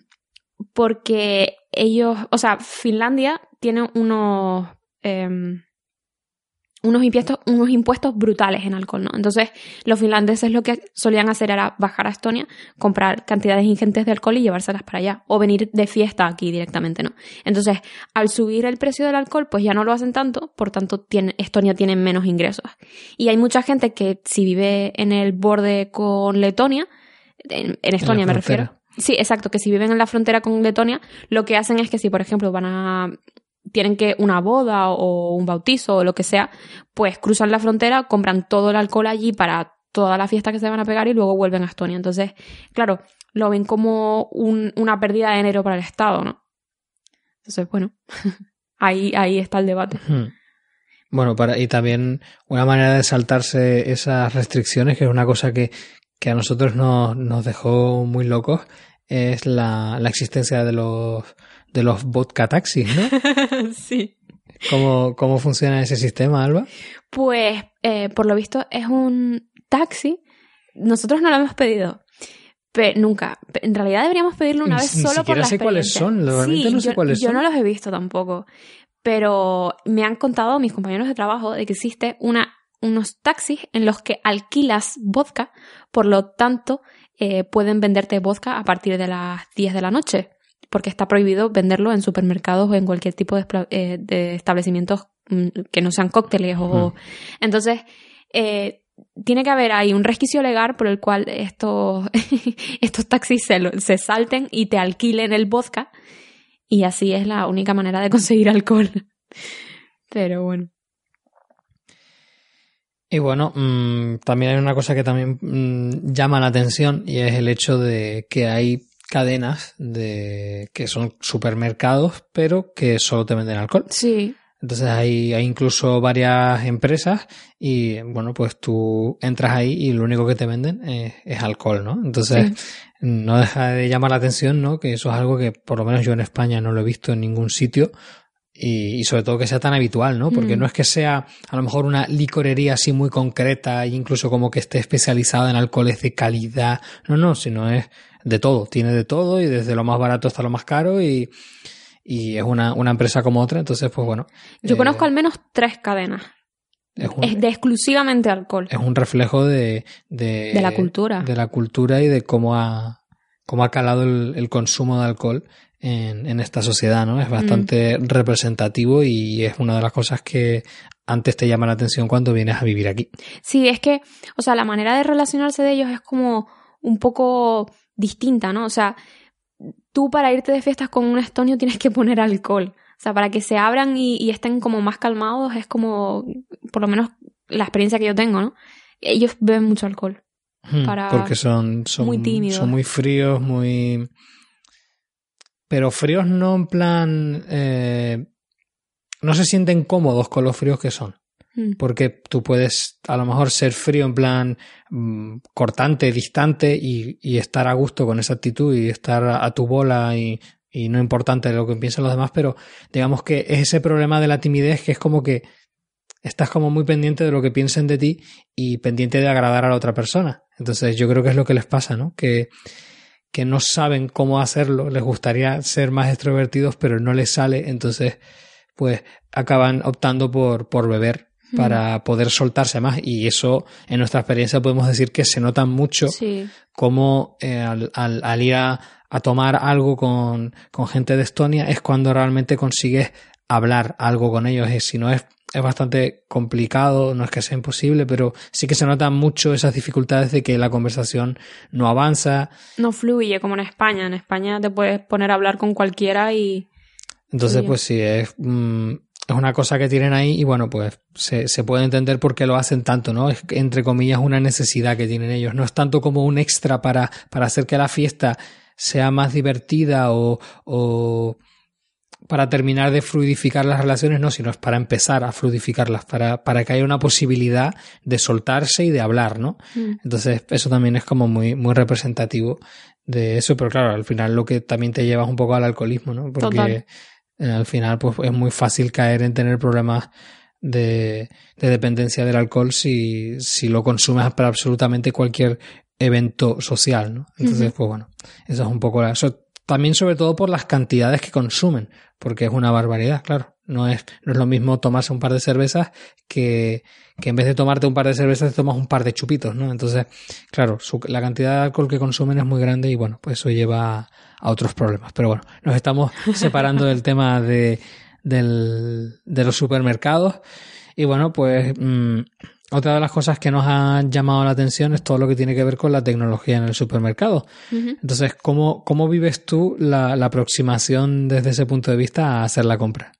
porque ellos, o sea, Finlandia tiene unos, eh, unos impuestos, unos impuestos brutales en alcohol, ¿no? Entonces, los finlandeses lo que solían hacer era bajar a Estonia, comprar cantidades ingentes de alcohol y llevárselas para allá, o venir de fiesta aquí directamente, ¿no? Entonces, al subir el precio del alcohol, pues ya no lo hacen tanto, por tanto, tiene, Estonia tiene menos ingresos. Y hay mucha gente que si vive en el borde con Letonia, en, Estonia me refiero. Sí, exacto, que si viven en la frontera con Letonia, lo que hacen es que si, por ejemplo, van a tienen que una boda o un bautizo o lo que sea, pues cruzan la frontera, compran todo el alcohol allí para toda la fiesta que se van a pegar y luego vuelven a Estonia. Entonces, claro, lo ven como una pérdida de dinero para el Estado, ¿no? Entonces, bueno, ahí, ahí está el debate. Bueno, para, y también una manera de saltarse esas restricciones, que es una cosa que, que a nosotros nos, nos dejó muy locos, es la, la existencia de los de los vodka taxis, ¿no? sí. ¿Cómo, ¿Cómo funciona ese sistema, Alba? Pues, eh, por lo visto, es un taxi. Nosotros no lo hemos pedido. Pero nunca. En realidad deberíamos pedirlo una vez solo por la sé cuáles son. Realmente no sé yo, cuáles son. Yo no los he visto tampoco. Pero me han contado mis compañeros de trabajo de que existe una, unos taxis en los que alquilas vodka. Por lo tanto, eh, pueden venderte vodka a partir de las 10 de la noche porque está prohibido venderlo en supermercados o en cualquier tipo de, eh, establecimientos mm, que no sean cócteles o... Entonces, eh, tiene que haber ahí un resquicio legal por el cual estos, estos taxis se, se salten y te alquilen el vodka y así es la única manera de conseguir alcohol. Pero bueno. Y bueno, mm, también hay una cosa que también mm, llama la atención y es el hecho de que hay cadenas de que son supermercados, pero que solo te venden alcohol. Sí. Entonces hay, hay incluso varias empresas y bueno, pues tú entras ahí y lo único que te venden es, alcohol, ¿no? Entonces no deja de llamar la atención, ¿no? Que eso es algo que por lo menos yo en España no lo he visto en ningún sitio y, sobre todo que sea tan habitual, ¿no? Porque mm. no es que sea a lo mejor una licorería así muy concreta e incluso como que esté especializada en alcoholes de calidad, no, no, sino es de todo, tiene de todo y desde lo más barato hasta lo más caro y, y es una, una empresa como otra, entonces pues bueno. Yo eh, conozco al menos tres cadenas. Es, de exclusivamente alcohol. Es un reflejo de, de, de, la cultura. De la cultura y de cómo ha, cómo ha calado el, el consumo de alcohol en, en, esta sociedad, ¿no? Es bastante mm. representativo y es una de las cosas que antes te llama la atención cuando vienes a vivir aquí. Sí, es que, o sea, la manera de relacionarse de ellos es como un poco distinta, ¿no? O sea, tú para irte de fiestas con un estonio tienes que poner alcohol. O sea, para que se abran y, estén como más calmados es como, por lo menos la experiencia que yo tengo, ¿no? Ellos beben mucho alcohol. Hmm, porque son, son muy tímidos. Son muy fríos, muy... Pero fríos no en plan... Eh, no se sienten cómodos con los fríos que son. Mm. Porque tú puedes a lo mejor ser frío en plan mm, cortante, distante y, y, estar a gusto con esa actitud y estar a, tu bola y, y, no importante lo que piensen los demás, pero digamos que es ese problema de la timidez que es como que estás como muy pendiente de lo que piensen de ti y pendiente de agradar a la otra persona. Entonces yo creo que es lo que les pasa, ¿no? Que, que no saben cómo hacerlo, les gustaría ser más extrovertidos, pero no les sale, entonces pues acaban optando por, por beber para poder soltarse más. Y eso, en nuestra experiencia, podemos decir que se nota mucho como eh, al, al, ir a, a, tomar algo con, con gente de Estonia es cuando realmente consigues hablar algo con ellos. Y si no es, es bastante complicado, no es que sea imposible, pero sí que se notan mucho esas dificultades de que la conversación no avanza. No fluye como en España. En España te puedes poner a hablar con cualquiera y. Entonces, pues sí, es. Mm, es una cosa que tienen ahí y bueno, pues se, se, puede entender por qué lo hacen tanto, ¿no? Es entre comillas una necesidad que tienen ellos. No es tanto como un extra para, para hacer que la fiesta sea más divertida o, o para terminar de fluidificar las relaciones, no, sino es para empezar a fluidificarlas, para, para que haya una posibilidad de soltarse y de hablar, ¿no? Mm. Entonces, eso también es como muy, muy representativo de eso, pero claro, al final lo que también te lleva un poco al alcoholismo, ¿no? Porque eh, al final pues es muy fácil caer en tener problemas de, de dependencia del alcohol si, si lo consumes para absolutamente cualquier evento social, ¿no? Entonces, pues bueno, eso es un poco la... también sobre todo por las cantidades que consumen, porque es una barbaridad, claro. No es, no es lo mismo tomarse un par de cervezas que, que en vez de tomarte un par de cervezas te tomas un par de chupitos, ¿no? Entonces, claro, la cantidad de alcohol que consumen es muy grande y bueno, pues eso lleva a otros problemas. Pero bueno, nos estamos separando del tema de, del, de los supermercados. Y bueno, pues mm, otra de las cosas que nos han llamado la atención es todo lo que tiene que ver con la tecnología en el supermercado. Entonces, ¿cómo, ¿cómo vives tú la, la, aproximación desde ese punto de vista a hacer la compra?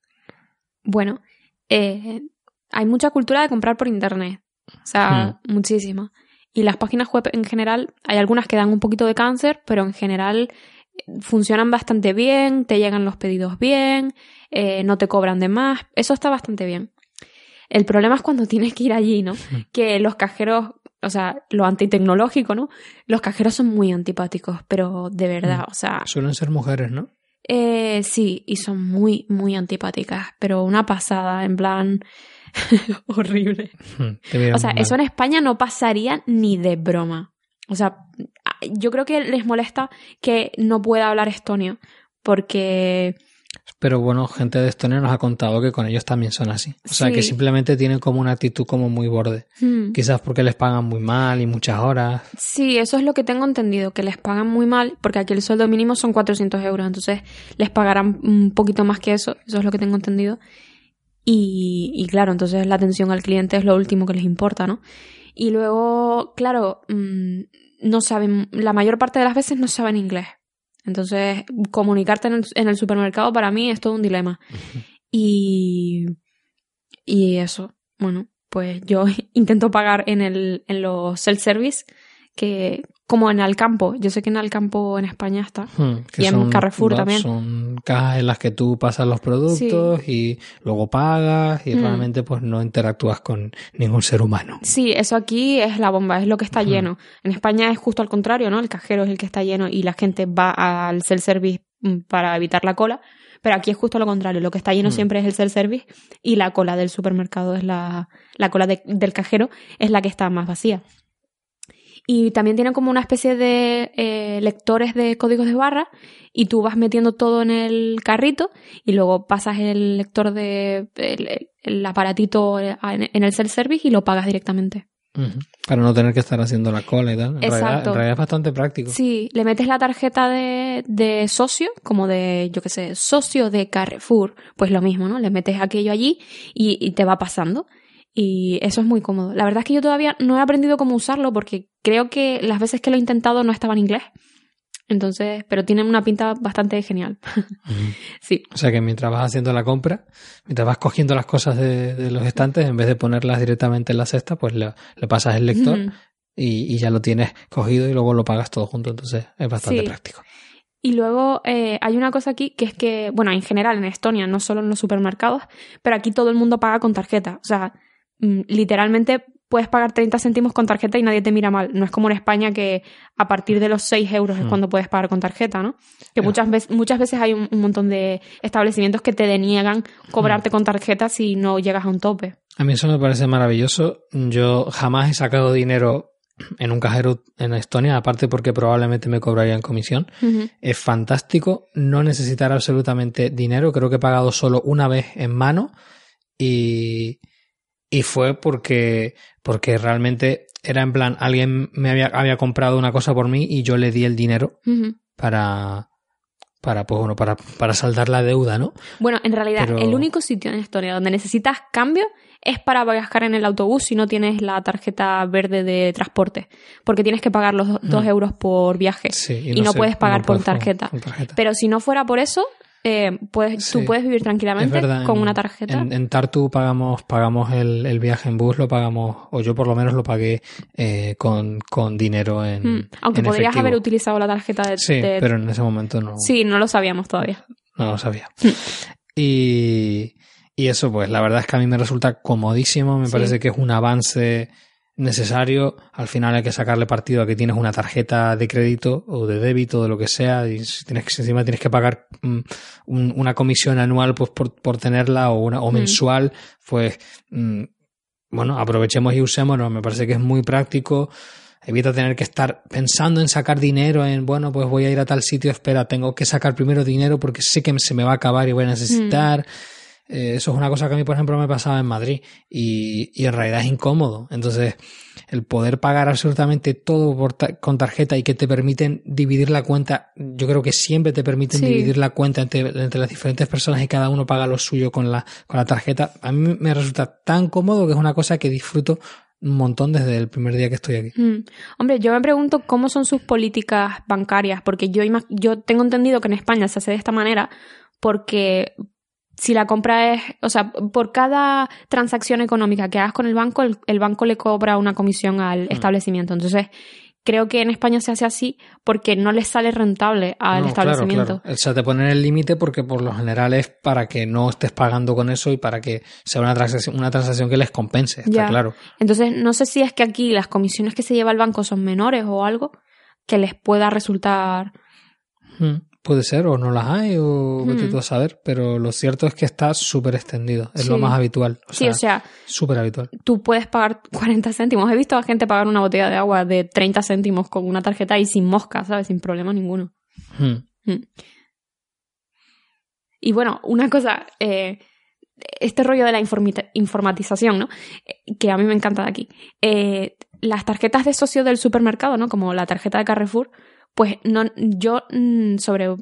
Bueno, eh, hay mucha cultura de comprar por internet. O sea, hmm. muchísima. Y las páginas web en general, hay algunas que dan un poquito de cáncer, pero en general funcionan bastante bien, te llegan los pedidos bien, eh, no te cobran de más, eso está bastante bien. El problema es cuando tienes que ir allí, ¿no? Que los cajeros, o sea, lo antitecnológico, ¿no? Los cajeros son muy antipáticos, pero de verdad, mm. o sea... Suelen ser mujeres, ¿no? Eh, sí, y son muy, muy antipáticas, pero una pasada, en plan... horrible. o sea, eso en España no pasaría ni de broma. O sea, yo creo que les molesta que no pueda hablar estonio, porque... Pero bueno, gente de Estonia nos ha contado que con ellos también son así. O sea, que simplemente tienen como una actitud como muy borde. Hmm. Quizás porque les pagan muy mal y muchas horas. Sí, eso es lo que tengo entendido, que les pagan muy mal, porque aquí el sueldo mínimo son 400 euros, entonces les pagarán un poquito más que eso, eso es lo que tengo entendido. Y, y claro, entonces la atención al cliente es lo último que les importa, ¿no? Y luego, claro, mm, no saben, la mayor parte de las veces no saben inglés. Entonces, comunicarte en el, supermercado para mí es todo un dilema. Y, y eso, bueno, pues yo intento pagar en, el, en los self-service, que como en Alcampo. Yo sé que en Alcampo en España está. Hmm, que y en son- Carrefour va- también. Son cajas en las que tú pasas los productos y luego pagas y Hmm. realmente pues no interactúas con ningún ser humano. Sí, eso aquí es la bomba, es lo que está Ujú. lleno. En España es justo al contrario, ¿no? El cajero es el que está lleno y la gente va al self-service mm, para evitar la cola. Pero aquí es justo lo contrario, lo que está lleno Mm. siempre es el self-service y la cola del supermercado es la, la cola de- del cajero es la que está más vacía. Y también tienen como una especie de eh, lectores de códigos de barra y tú vas metiendo todo en el carrito y luego pasas el lector de el, el aparatito en en el self-service y lo pagas directamente. Para no tener que estar haciendo la cola y tal. En realidad, Exacto. en realidad es bastante práctico. Sí, le metes la tarjeta de, de socio, como de, yo qué sé, socio de Carrefour, pues lo mismo, ¿no? Le metes aquello allí y, y te va pasando. Y eso es muy cómodo. La verdad es que yo todavía no he aprendido cómo usarlo porque creo que las veces que lo he intentado no estaba en inglés. Entonces, pero tiene una pinta bastante genial. Sí, O sea que mientras vas haciendo la compra, mientras vas cogiendo las cosas de, de los estantes, en vez de ponerlas directamente en la cesta, pues le, le pasas el lector y, y ya lo tienes cogido y luego lo pagas todo junto. Entonces es bastante Sí. práctico. Y luego eh, hay una cosa aquí que es que, bueno, en general en Estonia, no solo en los supermercados, pero aquí todo el mundo paga con tarjeta. O sea, literalmente puedes pagar 30 céntimos con tarjeta y nadie te mira mal. No es como en España que a partir de los 6 euros es Hmm. cuando puedes pagar con tarjeta, ¿no? Que muchas, veces, muchas veces hay un, un montón de establecimientos que te deniegan cobrarte con tarjeta si no llegas a un tope. A mí eso me parece maravilloso. Yo jamás he sacado dinero en un cajero en Estonia, aparte porque probablemente me cobrarían comisión. Es fantástico no necesitar absolutamente dinero. Creo que he pagado solo una vez en mano y, y fue porque, porque realmente era en plan, alguien me había, había comprado una cosa por mí y yo le di el dinero para, para, pues bueno, para, para saldar la deuda, ¿no? Bueno, en realidad, Pero- el único sitio en Estonia donde necesitas cambio es para viajar en el autobús si no tienes la tarjeta verde de transporte. Porque tienes que pagar los do- dos Mm. euros por viaje. Sí, Y no sé, puedes pagar por tarjeta. Pero si no fuera por eso, eh, puedes, Sí. tú puedes vivir tranquilamente verdad, con en- una tarjeta. En, en Tartu pagamos, pagamos el, el viaje en bus, lo pagamos, o yo por lo menos lo pagué eh, con, con dinero en. Mm. Aunque en podrías efectivo. haber utilizado la tarjeta de... Sí, de- pero en ese momento no, Sí, no lo sabíamos todavía. no lo sabía. y, y eso, pues, la verdad es que a mí me resulta comodísimo, me Sí. parece que es un avance necesario. Al final hay que sacarle partido a que tienes una tarjeta de crédito o de débito, de lo que sea, y si tienes que, encima tienes que pagar mm, un- una comisión anual pues por, por tenerla o una o Mm. mensual, pues mm, bueno, aprovechemos y usémonos. Me parece que es muy práctico. Evita tener que estar pensando en sacar dinero, en, bueno, pues voy a ir a tal sitio, espera, tengo que sacar primero dinero porque sé que se me va a acabar y voy a necesitar. Eh, eso es una cosa que a mí, por ejemplo, me pasaba en Madrid y, y en realidad es incómodo. Entonces, el poder pagar absolutamente todo por ta- con tarjeta y que te permiten dividir la cuenta, yo creo que siempre te permiten Sí. dividir la cuenta entre, entre las diferentes personas y cada uno paga lo suyo con la, con la tarjeta, a mí me resulta tan cómodo que es una cosa que disfruto un montón desde el primer día que estoy aquí. Mm. Hombre, yo me pregunto cómo son sus políticas bancarias, porque yo, yo tengo entendido que en España se hace de esta manera porque si la compra es, o sea, por cada transacción económica que hagas con el banco, el, el banco le cobra una comisión al establecimiento. Entonces, creo que en España se hace así porque no les sale rentable al No, establecimiento. Claro, claro. O sea, te ponen el límite porque por lo general es para que no estés pagando con eso y para que sea una transacción, una transacción que les compense, está Ya. claro. Entonces, no sé si es que aquí las comisiones que se lleva el banco son menores o algo que les pueda resultar. Mm, Puede ser, o no las hay, o vete Mm. tú a saber, pero lo cierto es que está súper extendido. Es lo más habitual. O sí, sea, o sea, súper habitual. tú puedes pagar 40 céntimos. He visto a gente pagar una botella de agua de 30 céntimos con una tarjeta y sin mosca, ¿sabes? Sin problema ninguno. Mm. Y bueno, una cosa, eh, este rollo de la informatización, ¿no? Eh, Que a mí me encanta de aquí. Eh, las tarjetas de socio del supermercado, ¿no? Como la tarjeta de Carrefour, pues no, yo mm, sobre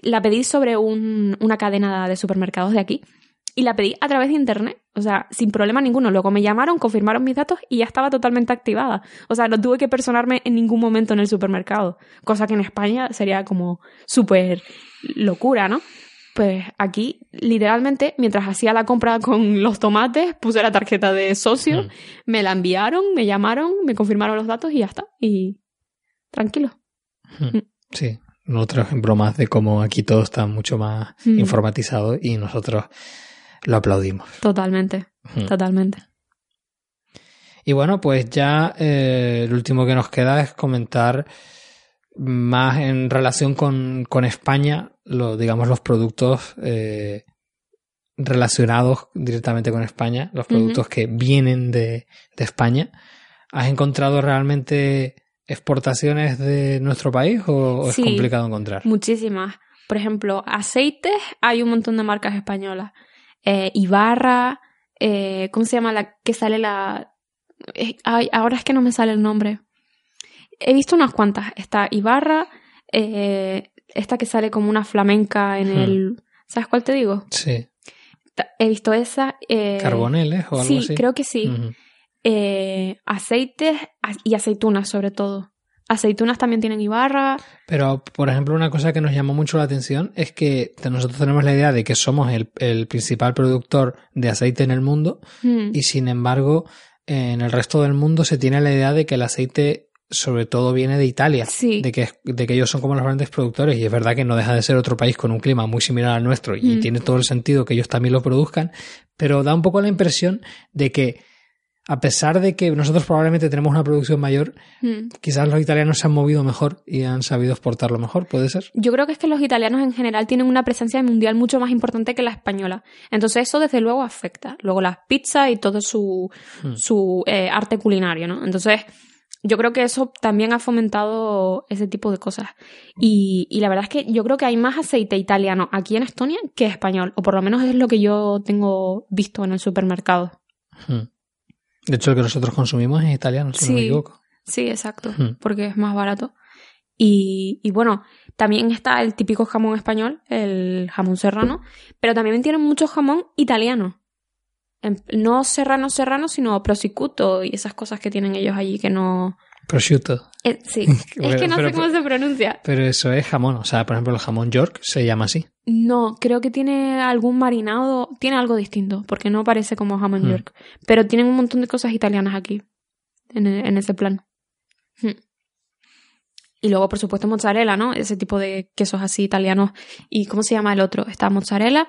la pedí sobre un- una cadena de supermercados de aquí y la pedí a través de internet, o sea, sin problema ninguno. Luego me llamaron, confirmaron mis datos y ya estaba totalmente activada. O sea, no tuve que personarme en ningún momento en el supermercado, cosa que en España sería como súper locura, ¿no? Pues aquí, literalmente, mientras hacía la compra con los tomates, puse la tarjeta de socio, Mm. me la enviaron, me llamaron, me confirmaron los datos y ya está. Y tranquilo. Hmm. Sí, otro ejemplo más de cómo aquí todo está mucho más hmm. informatizado y nosotros lo aplaudimos. Totalmente, hmm. totalmente. Y bueno, pues ya eh, el último que nos queda es comentar más en relación con, con España, lo, digamos, los productos eh, relacionados directamente con España, los productos que vienen de, de, España. ¿Has encontrado realmente exportaciones de nuestro país o, es complicado encontrar? Muchísimas. Por ejemplo, aceites, hay un montón de marcas españolas. Eh, Ibarra, eh, ¿cómo se llama la que sale la... Eh, ahora es que no me sale el nombre. He visto unas cuantas. Está Ibarra, esta que sale como una flamenca en hmm. el... ¿Sabes cuál te digo? Sí. He visto esa. ¿Carboneles o algo sí, así? Sí, creo que sí. Aceites y aceitunas sobre todo. Aceitunas también tienen Ibarra. Pero, por ejemplo, una cosa que nos llamó mucho la atención es que nosotros tenemos la idea de que somos el, principal productor de aceite en el mundo hmm. y, sin embargo, en el resto del mundo se tiene la idea de que el aceite sobre todo viene de Italia, de, que, de que ellos son como los grandes productores y es verdad que no deja de ser otro país con un clima muy similar al nuestro y hmm. tiene todo el sentido que ellos también lo produzcan, pero da un poco la impresión de que a pesar de que nosotros probablemente tenemos una producción mayor, hmm. quizás los italianos se han movido mejor y han sabido exportarlo mejor, ¿puede ser? Yo creo que es que los italianos en general tienen una presencia mundial mucho más importante que la española. Entonces eso desde luego afecta. Luego las pizzas y todo su, hmm. su eh, arte culinario, ¿no? Entonces yo creo que eso también ha fomentado ese tipo de cosas. Y, y la verdad es que yo creo que hay más aceite italiano aquí en Estonia que español, o por lo menos es lo que yo tengo visto en el supermercado. Hmm. De hecho, el que nosotros consumimos es italiano, si no me equivoco. Sí, exacto, porque es más barato. Y, y, bueno, también está el típico jamón español, el jamón serrano, pero también tienen mucho jamón italiano. No serrano serrano, sino prosciutto y esas cosas que tienen ellos allí que no... Prosciutto. Eh, sí, es que no sé cómo se pronuncia. Pero eso es jamón, o sea, por ejemplo, el jamón York se llama así. No, creo que tiene algún marinado, tiene algo distinto, porque no parece como jamón hmm. York. Pero tienen un montón de cosas italianas aquí, en, en ese plan. Hmm. Y luego, por supuesto, mozzarella, ¿no? Ese tipo de quesos así italianos. ¿Y cómo se llama el otro? Está mozzarella.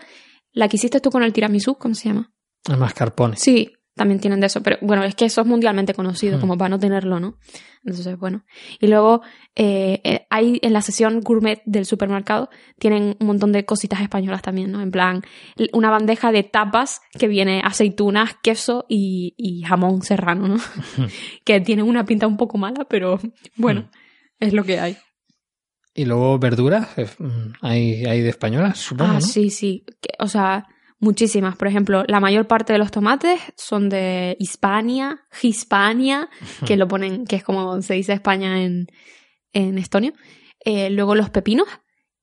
La que hiciste tú con el tiramisú, ¿cómo se llama? El mascarpone. Sí, también tienen de eso, pero bueno, es que eso es mundialmente conocido, como para no tenerlo, ¿no? Entonces, bueno. Y luego eh, eh, hay en la sesión gourmet del supermercado, tienen un montón de cositas españolas también, ¿no? En plan, una bandeja de tapas que viene aceitunas, queso y, jamón serrano, ¿no? que tienen una pinta un poco mala, pero bueno, es lo que hay. Y luego verduras, eh, mm, hay, hay de españolas, supongo. Ah, sí, sí. O sea, Muchísimas. Por ejemplo, la mayor parte de los tomates son de Hispania, Hispania, que lo ponen, que es como se dice España en, en Estonia. Eh, luego los pepinos,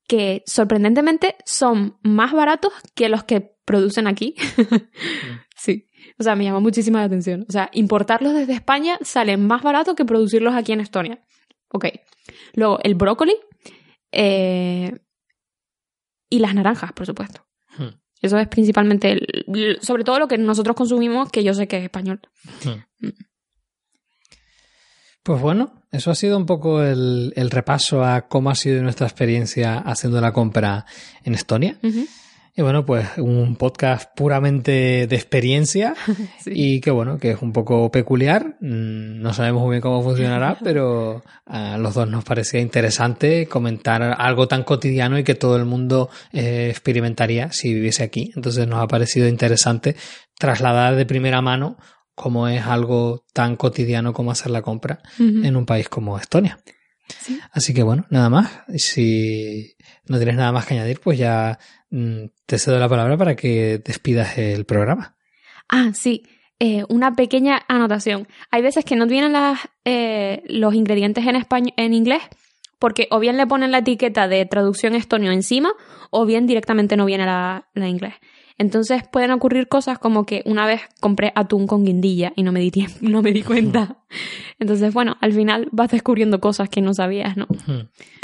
que sorprendentemente son más baratos que los que producen aquí. sí. O sea, me llama muchísima la atención. O sea, importarlos desde España sale más barato que producirlos aquí en Estonia. Ok. Luego, el brócoli. Eh, y las naranjas, por supuesto. Eso es principalmente, sobre todo lo que nosotros consumimos, que yo sé que es español. Mm. Pues bueno, eso ha sido un poco el, repaso a cómo ha sido nuestra experiencia haciendo la compra en Estonia. Y bueno, pues un podcast puramente de experiencia y que bueno, que es un poco peculiar. Mm, no sabemos muy bien cómo funcionará, pero a los dos nos parecía interesante comentar algo tan cotidiano y que todo el mundo eh, experimentaría si viviese aquí. Entonces nos ha parecido interesante trasladar de primera mano cómo es algo tan cotidiano como hacer la compra en un país como Estonia. Así que bueno, nada más. Si no tienes nada más que añadir, pues ya te cedo la palabra para que despidas el programa. Ah, sí. Eh, una pequeña anotación. Hay veces que no vienen las, eh, los ingredientes en, español, en inglés porque o bien le ponen la etiqueta de traducción estonio encima o bien directamente no viene la, la inglés. Entonces pueden ocurrir cosas como que una vez compré atún con guindilla y no me di tiempo, no me di cuenta. Entonces, bueno, al final vas descubriendo cosas que no sabías, ¿no?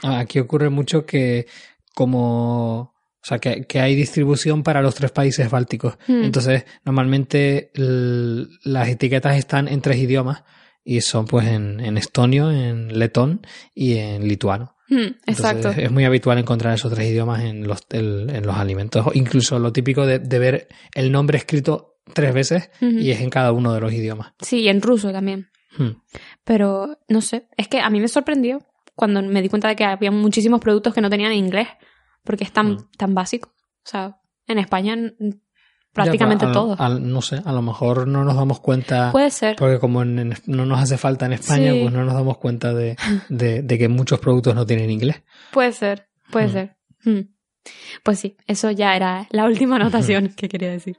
Ah, aquí ocurre mucho que como o sea, que, hay distribución para los tres países bálticos. Entonces, normalmente las etiquetas están en tres idiomas y son pues en, en estonio, en letón y en lituano. Mm, exacto. es muy habitual encontrar esos tres idiomas en los, en los alimentos. Incluso lo típico de, ver el nombre escrito tres veces y es en cada uno de los idiomas. Sí, en ruso también. Hmm. Pero no sé, es que a mí me sorprendió cuando me di cuenta de que había muchísimos productos que no tenían inglés, porque es tan, hmm. tan básico. O sea, en España prácticamente todo. no sé, a lo mejor no nos damos cuenta. Puede ser. Porque como no nos hace falta en España, pues no nos damos cuenta de, que muchos productos no tienen inglés. Puede ser, puede hmm. ser. Pues sí, eso ya era la última anotación que quería decir.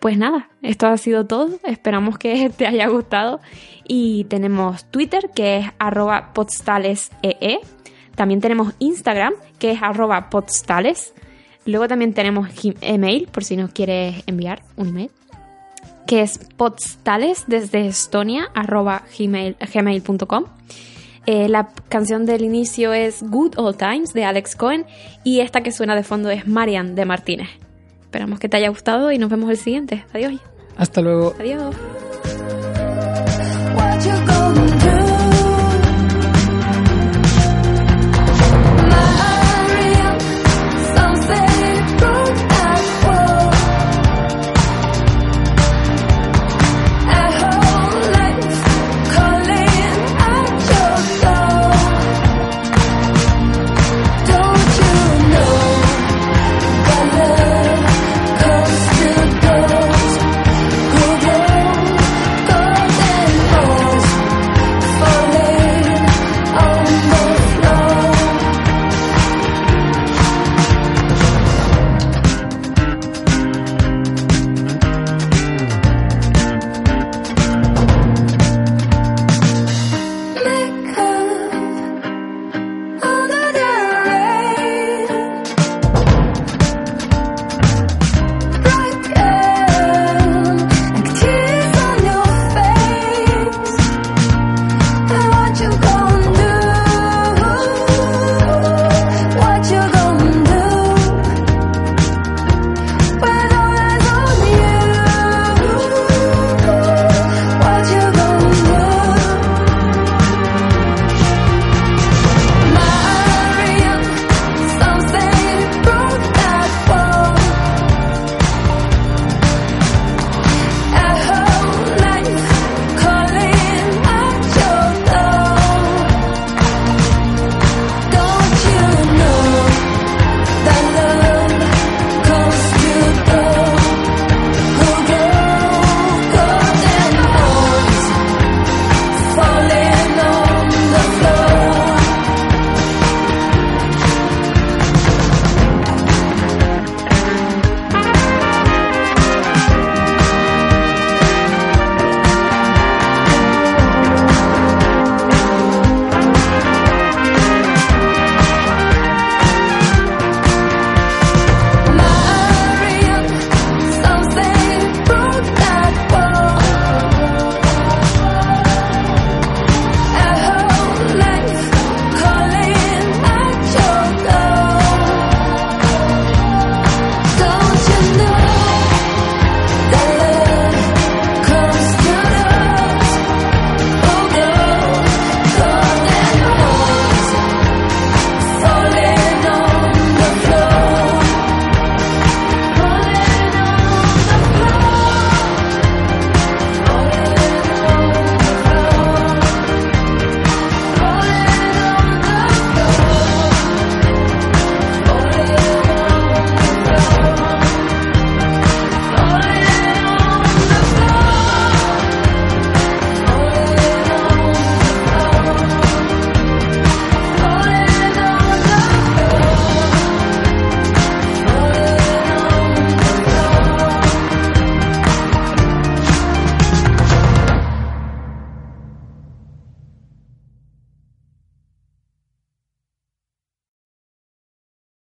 Pues nada, esto ha sido todo. Esperamos que te haya gustado. Y tenemos Twitter, que es arroba podstalesee. También tenemos Instagram, que es arroba podstales. Luego también tenemos email, por si nos quieres enviar un email, que es podstales desde Estonia, arroba gmail.com. Eh, la canción del inicio es Good Old Times de Alex Cohen y esta que suena de fondo es Marian de Martínez. Esperamos que te haya gustado y nos vemos el siguiente. Adiós. Hasta luego. Adiós.